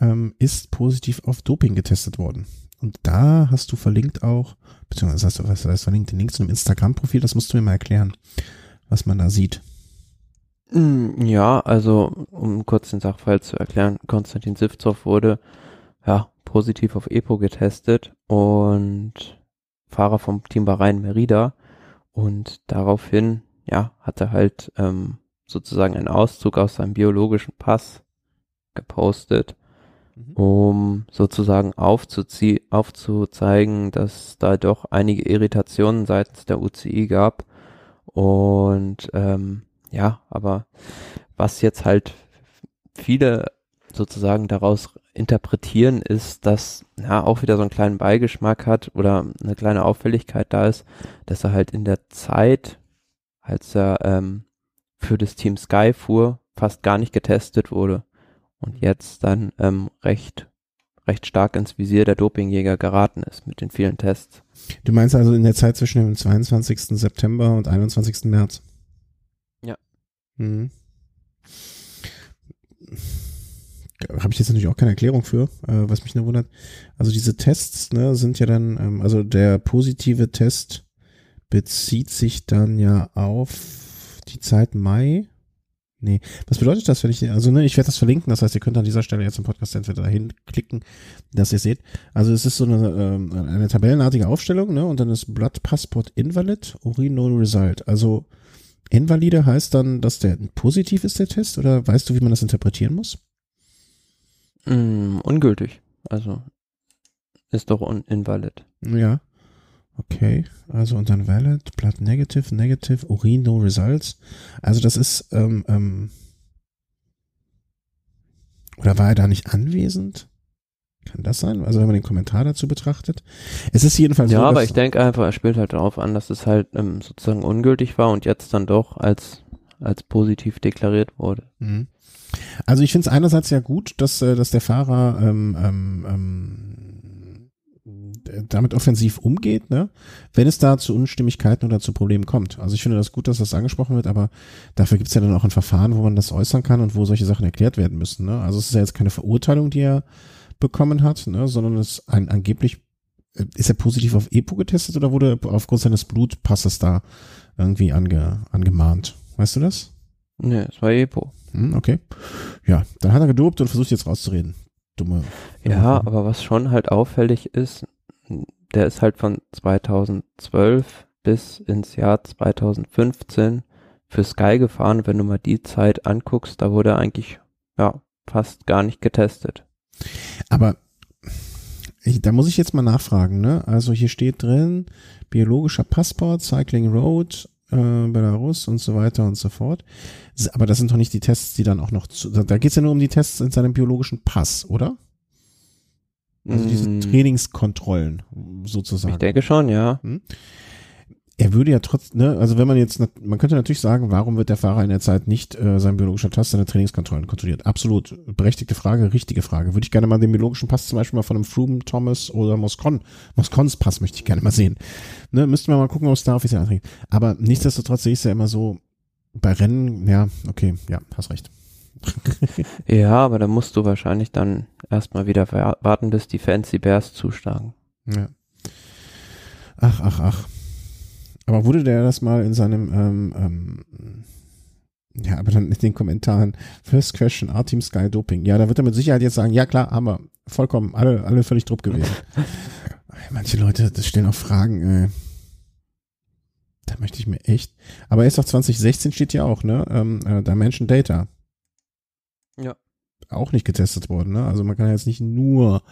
ähm, ist positiv auf Doping getestet worden. Und da hast du verlinkt auch, beziehungsweise hast du was heißt verlinkt, den Link zu einem Instagram-Profil, das musst du mir mal erklären, was man da sieht. Mm, ja, also um kurz den Sachverhalt zu erklären, Konstantin Sivzov wurde ja positiv auf EPO getestet und Fahrer vom Team Bahrain Merida und daraufhin ja hat er halt ähm, sozusagen einen Auszug aus seinem biologischen Pass gepostet Mhm. um sozusagen aufzuzeigen, dass da doch einige Irritationen seitens der UCI gab. Und ähm, ja, aber was jetzt halt viele sozusagen daraus interpretieren, ist, dass ja auch wieder so einen kleinen Beigeschmack hat oder eine kleine Auffälligkeit da ist, dass er halt in der Zeit, als er ähm, für das Team Sky fuhr, fast gar nicht getestet wurde und jetzt dann ähm, recht recht stark ins Visier der Dopingjäger geraten ist mit den vielen Tests. Du meinst also in der Zeit zwischen dem 22. September und 21. März? Ja. Mhm. Habe ich jetzt natürlich auch keine Erklärung für, äh, was mich nur wundert. Also diese Tests ne, sind ja dann, ähm, also der positive Test bezieht sich dann ja auf die Zeit Mai Nee. Was bedeutet das, wenn ich, also ne, ich werde das verlinken, das heißt, ihr könnt an dieser Stelle jetzt im Podcast entweder dahin klicken, dass ihr seht. Also es ist so eine, ähm, eine tabellenartige Aufstellung, ne, und dann ist Blood Passport Invalid, Urin No Result. Also Invalide heißt dann, dass der positiv ist, der Test, oder weißt du, wie man das interpretieren muss? Mm, ungültig. Also ist doch un invalid. Ja. Okay, also und dann valid, blood negative, negative, urin no results. Also das ist, ähm, ähm, oder war er da nicht anwesend? Kann das sein? Also wenn man den Kommentar dazu betrachtet. Es ist jedenfalls Ja, so, aber ich denke einfach, er spielt halt darauf an, dass es halt ähm, sozusagen ungültig war und jetzt dann doch als, als positiv deklariert wurde. Mhm. Also ich finde es einerseits ja gut, dass, äh, dass der Fahrer ähm, ähm, ähm, damit offensiv umgeht, ne? wenn es da zu Unstimmigkeiten oder zu Problemen kommt. Also ich finde das gut, dass das angesprochen wird, aber dafür gibt es ja dann auch ein Verfahren, wo man das äußern kann und wo solche Sachen erklärt werden müssen. Ne? Also es ist ja jetzt keine Verurteilung, die er bekommen hat, ne? sondern es ist ein angeblich äh, ist er positiv auf EPO getestet oder wurde aufgrund seines Blutpasses da irgendwie ange, angemahnt? Weißt du das? Nee, es war EPO. Hm, okay. Ja, dann hat er gedopt und versucht jetzt rauszureden. Dumme. Ja, aber was schon halt auffällig ist, der ist halt von 2012 bis ins Jahr 2015 für Sky gefahren. Wenn du mal die Zeit anguckst, da wurde er eigentlich ja fast gar nicht getestet. Aber ich, da muss ich jetzt mal nachfragen, ne? Also hier steht drin, biologischer Passport, Cycling Road, äh, Belarus und so weiter und so fort. Aber das sind doch nicht die Tests, die dann auch noch zu, da geht es ja nur um die Tests in seinem biologischen Pass, oder? Also diese mm. Trainingskontrollen sozusagen. Ich denke schon, ja. Hm? Er würde ja trotz, ne, also wenn man jetzt, man könnte natürlich sagen, warum wird der Fahrer in der Zeit nicht äh, sein biologischer Pass, seine Trainingskontrollen kontrolliert? Absolut berechtigte Frage, richtige Frage. Würde ich gerne mal den biologischen Pass zum Beispiel mal von einem Froome, Thomas oder Moscon, Moscons Pass möchte ich gerne mal sehen. Ne, müssten wir mal gucken, ob es da offiziell anträgt. Aber nichtsdestotrotz sehe ich es ja immer so, bei Rennen, ja, okay, ja, hast recht. ja, aber da musst du wahrscheinlich dann erstmal wieder warten, bis die Fancy Bears zuschlagen. Ja. Ach, ach, ach. Aber wurde der das mal in seinem, ähm, ähm, Ja, aber dann in den Kommentaren, First Question, R-Team Sky Doping. Ja, da wird er mit Sicherheit jetzt sagen, ja klar, haben wir vollkommen, alle, alle völlig drupp gewesen. Manche Leute, das stellen auch Fragen, äh, da möchte ich mir echt, aber erst auf 2016 steht ja auch, ne, ähm, äh, Dimension Data. Ja. Auch nicht getestet worden, ne, also man kann ja jetzt nicht nur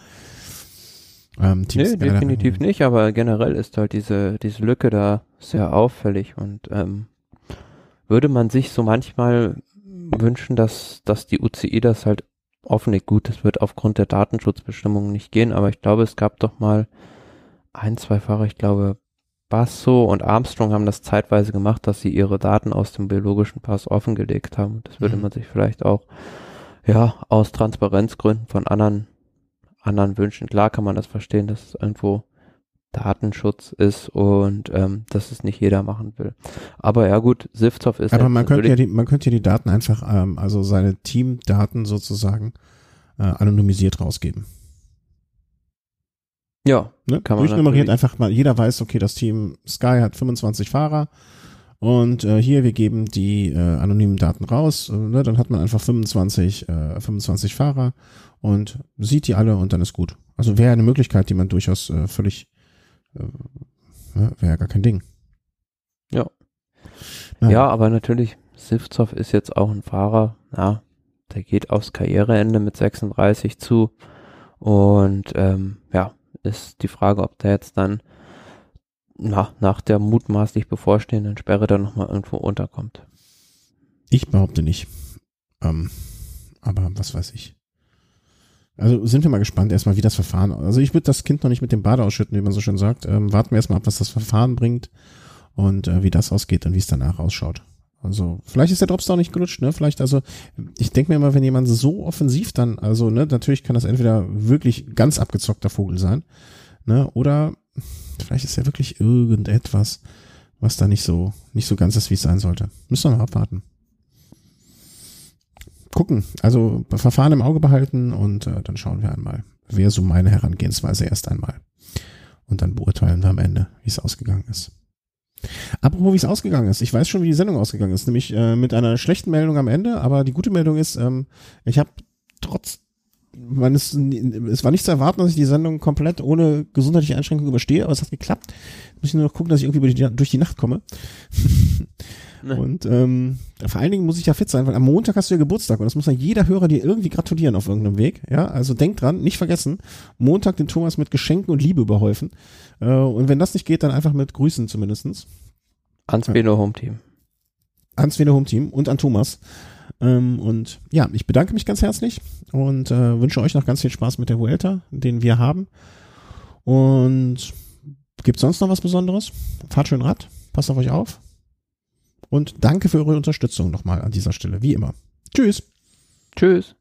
ähm, Team nee, definitiv nicht, aber generell ist halt diese, diese Lücke da sehr auffällig und ähm, würde man sich so manchmal wünschen, dass, dass die UCI das halt offenlegt. Gut, das wird aufgrund der Datenschutzbestimmungen nicht gehen, aber ich glaube, es gab doch mal ein, zwei Fahrer, ich glaube, Basso und Armstrong haben das zeitweise gemacht, dass sie ihre Daten aus dem biologischen Pass offengelegt haben. Das würde mhm. man sich vielleicht auch, ja, aus Transparenzgründen von anderen, anderen wünschen. Klar kann man das verstehen, dass es irgendwo Datenschutz ist und ähm, dass es nicht jeder machen will. Aber ja gut, Siftoff ist. Aber man könnte ja die, man könnte ja die Daten einfach, ähm, also seine Teamdaten sozusagen äh, anonymisiert rausgeben. Ja, ne? kann man durchnummeriert einfach mal. Jeder weiß, okay, das Team Sky hat 25 Fahrer und äh, hier wir geben die äh, anonymen Daten raus. Äh, ne? Dann hat man einfach 25, äh, 25 Fahrer und sieht die alle und dann ist gut. Also wäre eine Möglichkeit, die man durchaus äh, völlig äh, wäre ja gar kein Ding. Ja. Nein. Ja, aber natürlich, Sivtsov ist jetzt auch ein Fahrer, ja, der geht aufs Karriereende mit 36 zu. Und ähm, ja, ist die Frage, ob der jetzt dann na, nach der mutmaßlich bevorstehenden Sperre dann nochmal irgendwo unterkommt. Ich behaupte nicht. Ähm, aber was weiß ich. Also sind wir mal gespannt erstmal, wie das Verfahren. Also ich würde das Kind noch nicht mit dem Bade ausschütten, wie man so schön sagt. Ähm, warten wir erstmal ab, was das Verfahren bringt und äh, wie das ausgeht und wie es danach ausschaut. Also vielleicht ist der Dropstar nicht gelutscht, ne? Vielleicht also, ich denke mir immer, wenn jemand so offensiv dann, also ne, natürlich kann das entweder wirklich ganz abgezockter Vogel sein, ne? Oder vielleicht ist ja wirklich irgendetwas, was da nicht so nicht so ganz ist, wie es sein sollte. Müssen wir mal abwarten gucken, also Verfahren im Auge behalten und äh, dann schauen wir einmal. Wäre so meine Herangehensweise erst einmal. Und dann beurteilen wir am Ende, wie es ausgegangen ist. Apropos, wie es ausgegangen ist. Ich weiß schon, wie die Sendung ausgegangen ist, nämlich äh, mit einer schlechten Meldung am Ende, aber die gute Meldung ist, ähm, ich habe trotz man ist, es war nicht zu erwarten, dass ich die Sendung komplett ohne gesundheitliche Einschränkung überstehe, aber es hat geklappt. Muss ich nur noch gucken, dass ich irgendwie die, durch die Nacht komme. Ne. Und ähm, vor allen Dingen muss ich ja fit sein, weil am Montag hast du ja Geburtstag und das muss ja jeder Hörer dir irgendwie gratulieren auf irgendeinem Weg. Ja, also denk dran, nicht vergessen, Montag den Thomas mit Geschenken und Liebe überhäufen. Äh, und wenn das nicht geht, dann einfach mit Grüßen zumindestens. Ans Beno Home Team. Ans Beno Home Team und an Thomas. Ähm, und ja, ich bedanke mich ganz herzlich und äh, wünsche euch noch ganz viel Spaß mit der Vuelta, den wir haben. Und gibt sonst noch was Besonderes? Fahrt schön Rad, passt auf euch auf. Und danke für eure Unterstützung nochmal an dieser Stelle, wie immer. Tschüss. Tschüss.